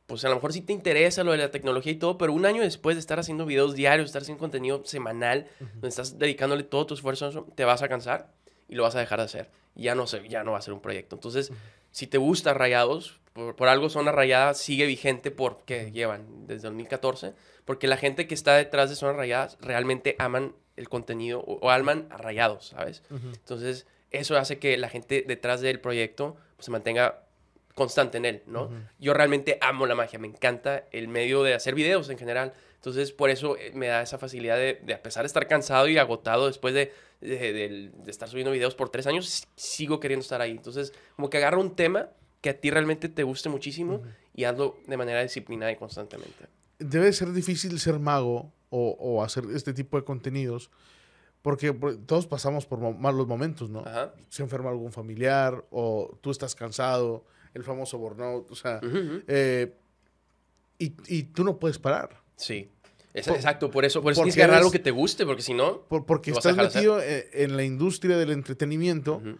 pues a lo mejor sí te interesa lo de la tecnología y todo, pero un año después de estar haciendo videos diarios, estar haciendo contenido semanal, donde estás dedicándole todo tu esfuerzo te vas a cansar y lo vas a dejar de hacer. Ya no, se, ya no va a ser un proyecto. Entonces, si te gusta Rayados, por, por algo Zona Rayada sigue vigente porque llevan desde 2014, porque la gente que está detrás de Zona Rayadas realmente aman el contenido o, o aman a Rayados, ¿sabes? Entonces, eso hace que la gente detrás del proyecto pues, se mantenga constante en él, ¿no? Yo realmente amo la magia, me encanta el medio de hacer videos en general. Entonces, por eso eh, me da esa facilidad de, de a pesar de estar cansado y agotado después de, de- del- de estar subiendo videos por tres años, sigo queriendo estar ahí. Entonces, como que agarra un tema que a ti realmente te guste muchísimo y hazlo de manera disciplinada y constantemente. Debe ser difícil ser mago o, o hacer este tipo de contenidos, porque por- todos pasamos por malos momentos, ¿no? Ajá. Se enferma algún familiar o tú estás cansado, el famoso burnout, o sea, Ujú, ujú. eh, y, y tú no puedes parar. Sí. Es- Por- exacto, por eso, por eso tienes que agarrar algo que te guste, porque si no... Por- porque estás metido eh, en la industria del entretenimiento Ujú.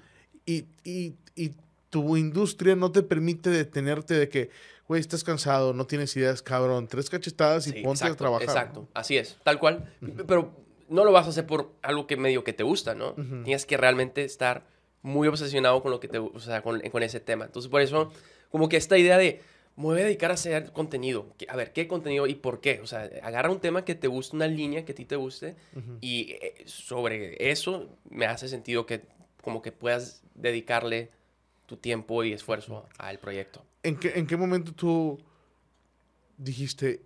y, y- y tu industria no te permite detenerte de que, güey, estás cansado, no tienes ideas, cabrón, tres cachetadas y Sí, ponte a trabajar. Exacto, así es, tal cual. Pero no lo vas a hacer por algo que medio que te gusta, ¿no? Tienes que realmente estar muy obsesionado con lo que te, o sea, con, con ese tema. Entonces, por eso, como que esta idea de me voy a dedicar a hacer contenido. A ver, ¿qué contenido y por qué? O sea, agarra un tema que te guste, una línea que a ti te guste, y eh, sobre eso me hace sentido que como que puedas dedicarle tu tiempo y esfuerzo al proyecto. ¿En qué, ¿En qué momento tú dijiste,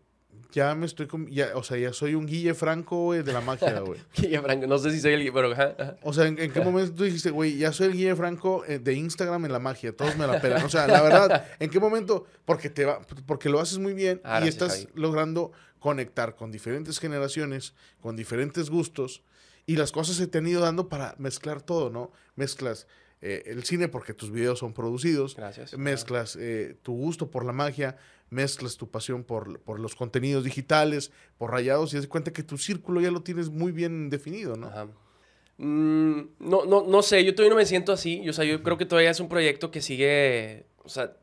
ya me estoy, ya, o sea, ya soy un Guille Franco, güey, de la magia, güey? Guille Franco, no sé si soy el... Pero, ajá, ajá. O sea, ¿en, en qué momento tú dijiste, güey, ya soy el Guille Franco eh, de Instagram en la magia, todos me la pelan? O sea, la verdad, ¿en qué momento? Porque, te va, porque lo haces muy bien Ah, y estás Javi. logrando conectar con diferentes generaciones, con diferentes gustos, y las cosas se te han ido dando para mezclar todo, ¿no? Mezclas eh, el cine porque tus videos son producidos, Gracias. mezclas eh, tu gusto por la magia, mezclas tu pasión por, por los contenidos digitales, por rayados, y das cuenta que tu círculo ya lo tienes muy bien definido, ¿no? Ajá. Mm, no, no, no sé, yo todavía no me siento así. Yo, o sea, yo creo que todavía es un proyecto que sigue. O sea,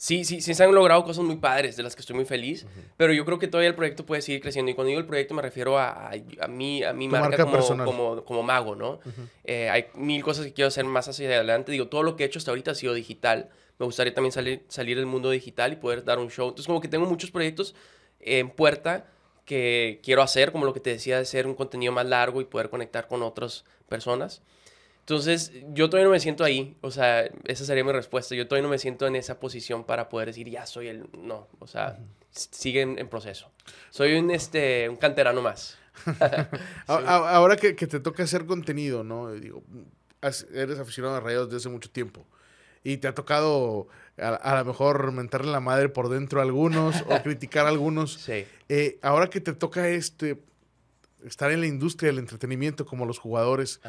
sí, sí, sí se han logrado cosas muy padres de las que estoy muy feliz. Pero yo creo que todavía el proyecto puede seguir creciendo. Y cuando digo el proyecto me refiero a, a, a mí, a mi marca, marca como, personal. como, como mago, ¿no? Eh, hay mil cosas que quiero hacer más hacia adelante. Digo, todo lo que he hecho hasta ahorita ha sido digital. Me gustaría también salir, salir del mundo digital y poder dar un show. Entonces, como que tengo muchos proyectos en puerta que quiero hacer, como lo que te decía, de hacer un contenido más largo y poder conectar con otras personas. Entonces, yo todavía no me siento ahí. O sea, esa sería mi respuesta. Yo todavía no me siento en esa posición para poder decir, ya soy el... No, o sea, s- sigue en, en proceso. Soy un, este, un canterano más. Ahora que, te toca hacer contenido, ¿no? Digo, eres aficionado a Rayados desde hace mucho tiempo y te ha tocado a, lo mejor mentarle la madre por dentro a algunos o criticar a algunos. Sí. Eh, ahora que te toca este estar en la industria del entretenimiento como los jugadores,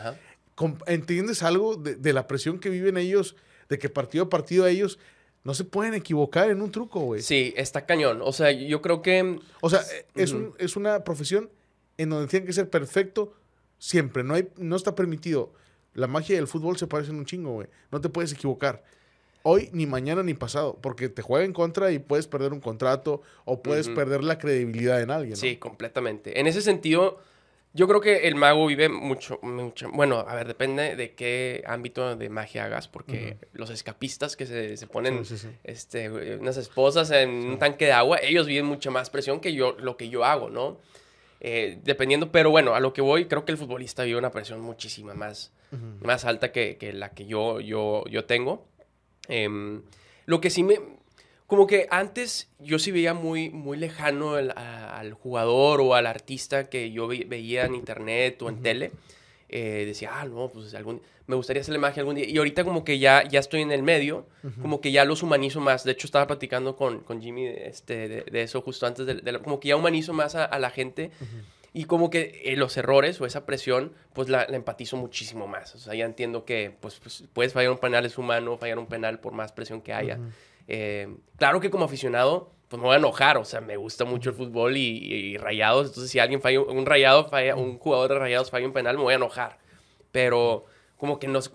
¿entiendes algo de, la presión que viven ellos, de que partido a partido ellos no se pueden equivocar en un truco, güey? Sí, está cañón. O sea, yo creo que... O sea, es, es una profesión en donde tienen que ser perfecto siempre. No, hay, no está permitido. La magia del fútbol se parece en un chingo, güey. No te puedes equivocar. Hoy, ni mañana, ni pasado. Porque te juega en contra y puedes perder un contrato o puedes perder la credibilidad en alguien. Sí, completamente. En ese sentido, yo creo que el mago vive mucho, mucho. Bueno, a ver, depende de qué ámbito de magia hagas. Porque los escapistas que se, se ponen Este, unas esposas en un tanque de agua, ellos viven mucha más presión que yo, lo que yo hago, ¿no? Eh, dependiendo, pero bueno, a lo que voy, creo que el futbolista vive una presión muchísima más, más alta que, que, la que yo, yo, yo tengo. Em, lo que sí me... Como que antes yo sí veía muy, muy lejano al jugador o al artista que yo veía en internet o en tele. Eh, decía, ah, no, pues algún, me gustaría hacerle magia algún día. Y ahorita como que ya, ya estoy en el medio, como que ya los humanizo más. De hecho, estaba platicando con, con Jimmy este, de, eso justo antes de, como que ya humanizo más a, la gente. Y como que eh, los errores o esa presión, pues la, empatizo muchísimo más. O sea, ya entiendo que pues, pues, puedes fallar un penal, es humano, fallar un penal por más presión que haya. Eh, claro que como aficionado, pues me voy a enojar, o sea, me gusta mucho el fútbol y, rayados, entonces si alguien falla un rayado, falla, un jugador de rayados falla un penal, me voy a enojar. Pero como que nos,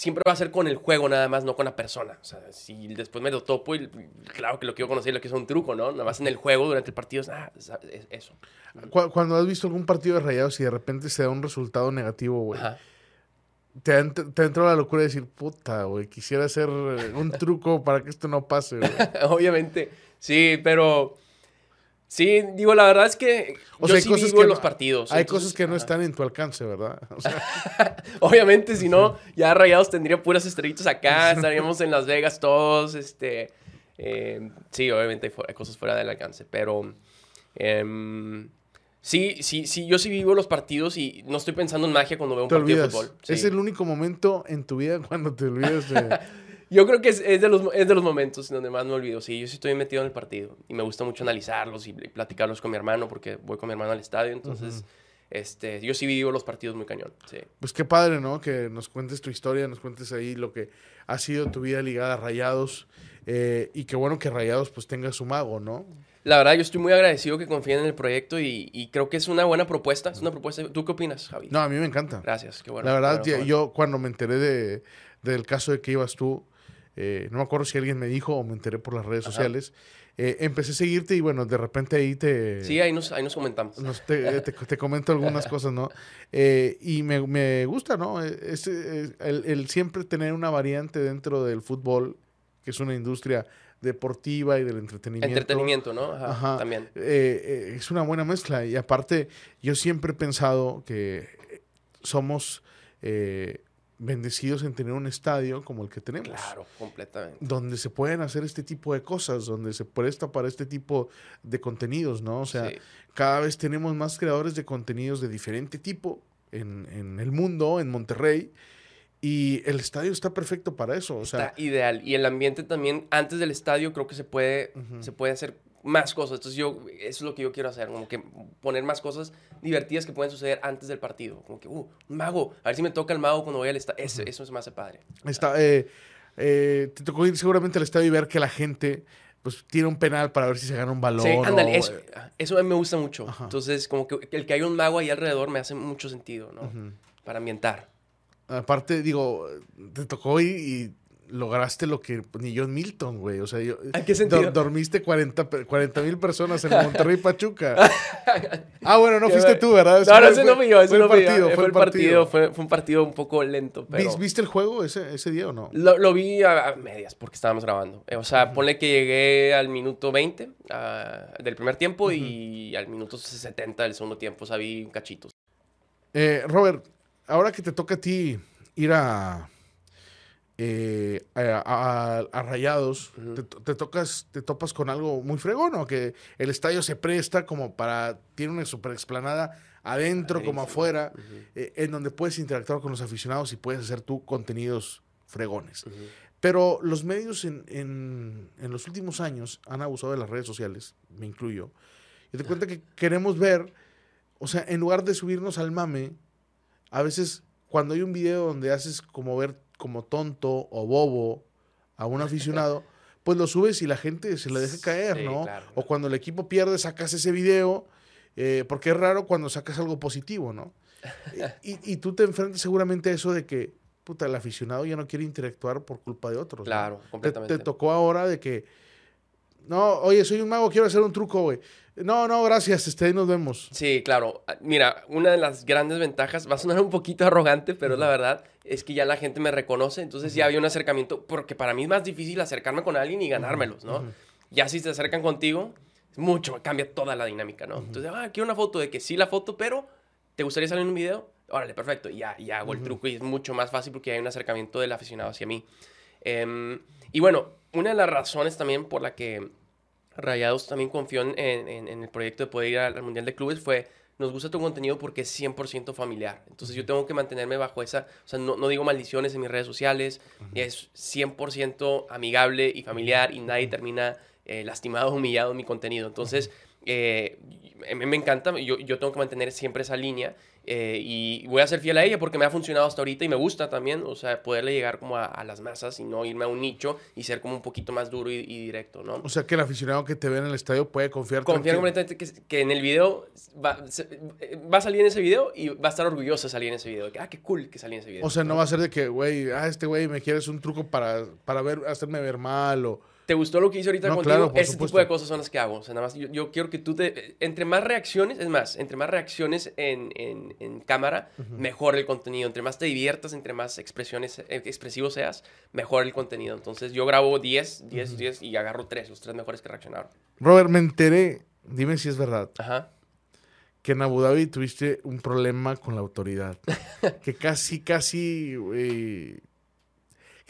siempre va a ser con el juego nada más, no con la persona. O sea, si después me lo topo y claro que lo quiero conocer, lo que es un truco, ¿no? Nada más en el juego durante el partido, ah, es eso. Cuando has visto algún partido de rayados y de repente se da un resultado negativo, güey. Te, te entró la locura de decir, puta, güey, quisiera hacer un truco para que esto no pase, güey. Obviamente, Sí, pero... Sí, digo, la verdad es que o yo sea, sí vivo en los partidos. Hay cosas que no están en tu alcance, ¿verdad? obviamente, si no, ya Rayados tendría puras estrellitas acá, estaríamos en Las Vegas todos, este... Eh, sí, obviamente hay, cosas fuera del alcance, pero... Em, sí, sí, sí, yo sí vivo los partidos y no estoy pensando en magia cuando veo un partido de fútbol. Es el único momento en tu vida cuando te olvidas de... Yo creo que es, de los, es de los momentos en donde más me olvido. Sí, yo sí estoy metido en el partido y me gusta mucho analizarlos y, platicarlos con mi hermano porque voy con mi hermano al estadio. Entonces, este, yo sí vivo los partidos muy cañón. Sí. Pues qué padre, ¿no? Que nos cuentes tu historia, nos cuentes ahí lo que ha sido tu vida ligada a Rayados eh, y qué bueno que Rayados pues tenga su mago, ¿no? La verdad, yo estoy muy agradecido que confíen en el proyecto y, creo que es una buena propuesta. Es una propuesta. ¿Tú qué opinas, Javi? No, a mí me encanta. Gracias, qué bueno. La verdad, yo cuando me enteré de, del caso de que ibas tú, eh, no me acuerdo si alguien me dijo o me enteré por las redes sociales. Eh, empecé a seguirte y bueno, de repente ahí te... Sí, ahí nos, ahí nos comentamos. Eh, te, comento algunas cosas, ¿no? y me, me, gusta, ¿no? Es, el, siempre tener una variante dentro del fútbol, que es una industria deportiva y del entretenimiento. Entretenimiento, ¿no? Ajá, también. es una buena mezcla. Y aparte, yo siempre he pensado que somos bendecidos en tener un estadio como el que tenemos. Claro, completamente. Donde se pueden hacer este tipo de cosas, donde se presta para este tipo de contenidos, ¿no? O sea, cada vez tenemos más creadores de contenidos de diferente tipo en, en, el mundo, en Monterrey. Y el estadio está perfecto para eso. O sea, está ideal. Y el ambiente también, antes del estadio, creo que se puede, se puede hacer más cosas. Entonces yo, eso es lo que yo quiero hacer, como que poner más cosas divertidas que pueden suceder antes del partido. Como que, uh, un mago, a ver si me toca el mago cuando voy al estadio. Eso, eso se me hace padre. Está, eh, eh, te tocó ir seguramente al estadio y ver que la gente pues tiene un penal para ver si se gana un balón. Sí, ándale, eso, eso a mí me gusta mucho. Entonces, como que el que haya un mago ahí alrededor me hace mucho sentido, ¿no? Para ambientar. Aparte, digo, te tocó ir y lograste lo que ni John Milton, güey. O sea, yo, ¿A qué sentido? dormiste 40 mil personas en Monterrey Pachuca. ah, bueno, no fuiste tú, ¿verdad? no, no, ese no fui yo. Ese no fue, partido, fue, el partido. Fue, fue, un partido un poco lento. Pero... ¿Viste el juego ese, ese día o no? Lo, lo vi a, medias porque estábamos grabando. O sea, ponle que llegué al minuto 20 del primer tiempo y al minuto 70 del segundo tiempo. O sea, vi cachitos. Eh, Robert, ahora que te toca a ti ir a eh, a, Rayados, te, tocas, te topas con algo muy fregón, ¿no? Que el estadio se presta como para, tiene una super explanada adentro como afuera, eh, en donde puedes interactuar con los aficionados y puedes hacer tú contenidos fregones. Pero los medios en, en, en, los últimos años han abusado de las redes sociales, me incluyo, y te cuenta que queremos ver, o sea, en lugar de subirnos al mame, a veces cuando hay un video donde haces como ver como tonto o bobo a un aficionado, pues lo subes y la gente se le deja caer, ¿no? O cuando el equipo pierde, sacas ese video, eh, porque es raro cuando sacas algo positivo, ¿no? y, y, tú te enfrentas seguramente a eso de que, puta, el aficionado ya no quiere interactuar por culpa de otros. Claro, completamente. te tocó ahora de que no, oye, soy un mago, quiero hacer un truco, güey. No, no, gracias, este, ahí nos vemos. Sí, claro. Ah, mira, una de las grandes ventajas, va a sonar un poquito arrogante, pero la verdad es que ya la gente me reconoce, entonces ya había un acercamiento, porque para mí es más difícil acercarme con alguien y ganármelos, ¿no? Ya si se acercan contigo, mucho, cambia toda la dinámica, ¿no? Entonces, ah, quiero una foto de que sí la foto, pero ¿te gustaría salir en un video? Órale, perfecto, ya, ya hago el truco y es mucho más fácil porque hay un acercamiento del aficionado hacia mí. Em, y bueno, una de las razones también por la que Rayados también confió en, en, el proyecto de poder ir al Mundial de Clubes fue, nos gusta tu contenido porque es 100% familiar. Entonces yo tengo que mantenerme bajo esa, o sea, no, no digo maldiciones en mis redes sociales, es 100% amigable y familiar y nadie termina eh, lastimado, humillado en mi contenido. Entonces, eh, me encanta, yo, yo tengo que mantener siempre esa línea eh, y voy a ser fiel a ella porque me ha funcionado hasta ahorita y me gusta también, o sea, poderle llegar como a, las masas y no irme a un nicho y ser como un poquito más duro y, directo, ¿no? O sea, que el aficionado que te ve en el estadio puede confiar Confiar completamente que, que, en el video va, va, a salir en ese video y va a estar orgulloso de salir en ese video. ah, qué cool que salí en ese video. O sea, no, va a ser de que, güey, ah, este güey me quieres un truco para, para ver, hacerme ver mal o ¿Te gustó lo que hice ahorita contigo? Claro, Ese tipo de cosas son las que hago. O sea, nada más yo, quiero que tú te... Entre más reacciones, es más, entre más reacciones en, en, cámara, mejor el contenido. Entre más te diviertas, entre más expresiones, eh, expresivos seas, mejor el contenido. Entonces yo grabo 10, 10, 10 y agarro 3, los tres mejores que reaccionaron. Robert, me enteré, dime si es verdad. Ajá. Que en Abu Dhabi tuviste un problema con la autoridad. que casi, casi...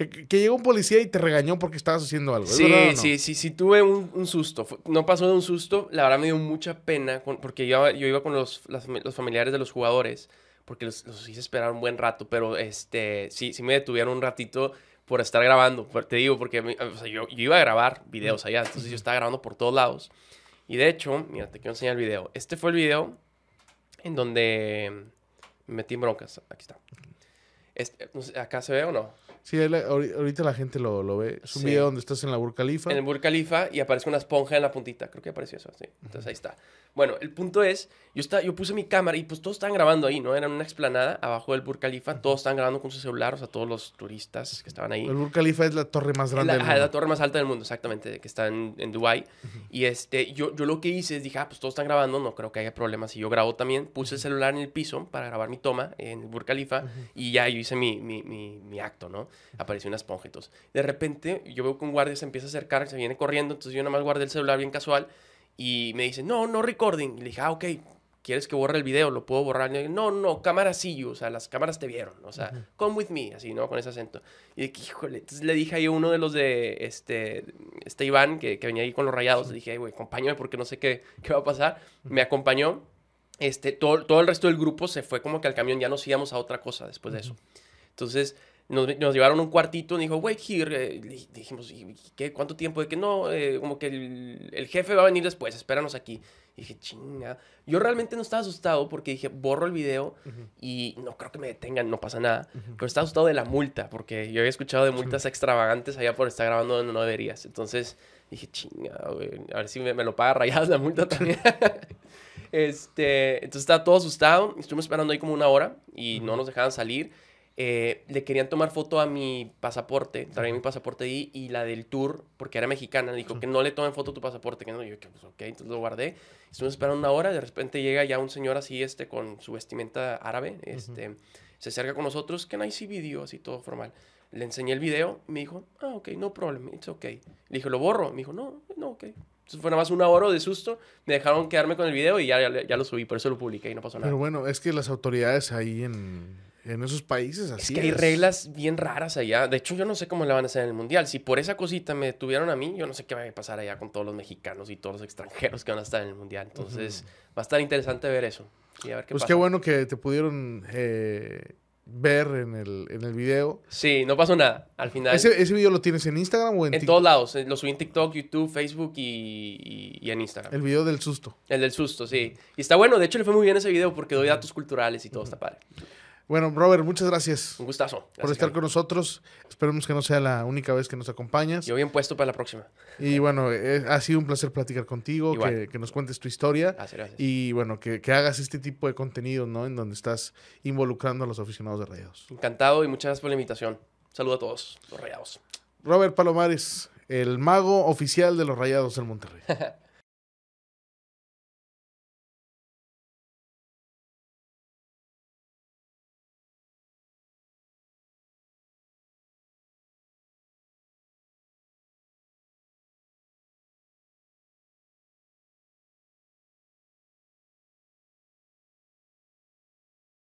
Que, llegó un policía y te regañó porque estabas haciendo algo. Sí, sí, sí, sí, tuve un, susto. No pasó de un susto, la verdad me dio mucha pena porque yo, yo iba con los, los, familiares de los jugadores porque los, hice esperar un buen rato, pero este, sí, sí me detuvieron un ratito por estar grabando. Te digo, porque yo, iba a grabar videos allá, entonces yo estaba grabando por todos lados. Y de hecho, mira, te quiero enseñar el video. Este fue el video en donde me metí en broncas. Aquí está. Este, ¿Acá se ve o no? Sí, ahorita la gente lo, lo ve. Es un video donde estás en la Burj Khalifa. En el Burj Khalifa y aparece una esponja en la puntita. Creo que apareció eso, sí. Entonces ahí está. Bueno, el punto es, yo, está, yo puse mi cámara y pues todos estaban grabando ahí, ¿no? Era una explanada abajo del Burj Khalifa. Todos estaban grabando con su celular, o sea, todos los turistas que estaban ahí. El Burj Khalifa es la torre más grande del mundo. la torre más alta del mundo, exactamente, que está en, en Dubái. Y este, yo, yo lo que hice es dije, ah, pues todos están grabando, no creo que haya problemas. Y yo grabo también. Puse el celular en el piso para grabar mi toma en el Burj Khalifa y ya yo hice mi, mi, mi, mi acto, ¿no? Apareció una esponja y De repente, yo veo que un guardia se empieza a acercar, se viene corriendo, entonces yo nada más guardé el celular bien casual y me dice, no, no recording. Y le dije, ah, ok, ¿quieres que borre el video? ¿Lo puedo borrar? Y no, no, cámara sí, o sea, las cámaras te vieron, o sea, come with me, así, ¿no? Con ese acento. Y dije, híjole, entonces le dije ahí a uno de los de, este, este Iván, que, que venía ahí con los rayados, le dije, güey, acompáñame porque no sé qué, qué va a pasar. Me acompañó. Este, todo, todo el resto del grupo se fue como que al camión, ya nos íbamos a otra cosa después de eso. Entonces, nos, nos, llevaron un cuartito, y dijo, wait here. Eh, dijimos, ¿qué, ¿cuánto tiempo? De que no, eh, como que el, el, jefe va a venir después, espéranos aquí. Y dije, chinga. Yo realmente no estaba asustado porque dije, borro el video y no creo que me detengan, no pasa nada. Pero estaba asustado de la multa, porque yo había escuchado de multas extravagantes allá por estar grabando donde no deberías. Entonces dije, chinga, a ver si me, me lo paga rayadas la multa también. este, entonces estaba todo asustado. Estuvimos esperando ahí como una hora y no nos dejaban salir. Eh, le querían tomar foto a mi pasaporte, traía mi pasaporte ahí y la del tour, porque era mexicana, dijo que no le tomen foto a tu pasaporte, que no, yo, pues ok, entonces lo guardé. Estuvimos esperando una hora, de repente llega ya un señor así, este, con su vestimenta árabe, este, se acerca con nosotros, que no hay sí video, así todo formal. Le enseñé el video y me dijo, ah, ok, no problem, it's ok. Le dije, ¿lo borro? Me dijo, no, no, ok. Entonces fue nada más una hora de susto, me dejaron quedarme con el video y ya, ya, ya lo subí, por eso lo publiqué y no pasó nada. Pero bueno, es que las autoridades ahí en En esos países así Es que hay reglas bien raras allá. De hecho, yo no sé cómo le van a hacer en el mundial. Si por esa cosita me tuvieron a mí, yo no sé qué va a pasar allá con todos los mexicanos y todos los extranjeros que van a estar en el mundial. Entonces, va a estar interesante ver eso. Y a ver qué Pues pasa. qué bueno que te pudieron eh, ver en el, en el video. Sí, no pasó nada. Al final. ¿Ese, ¿Ese video lo tienes en Instagram o en, en TikTok? todos lados. Eh, Lo subí en TikTok, YouTube, Facebook y, y- y en Instagram. El video del susto. El del susto, sí. Y está bueno. De hecho, le fue muy bien ese video porque doy datos culturales y todo está padre. Bueno, Robert, muchas gracias Un gustazo. por Gracias, estar Carlos. con nosotros. Esperemos que no sea la única vez que nos acompañas. Yo bien puesto para la próxima. Y bueno, eh, ha sido un placer platicar contigo, que, que nos cuentes tu historia. Gracias, gracias. Y bueno, que, que hagas este tipo de contenido, ¿no? En donde estás involucrando a los aficionados de Rayados. Encantado y muchas gracias por la invitación. Saludo a todos los rayados. Robert Palomares, el mago oficial de los Rayados del Monterrey.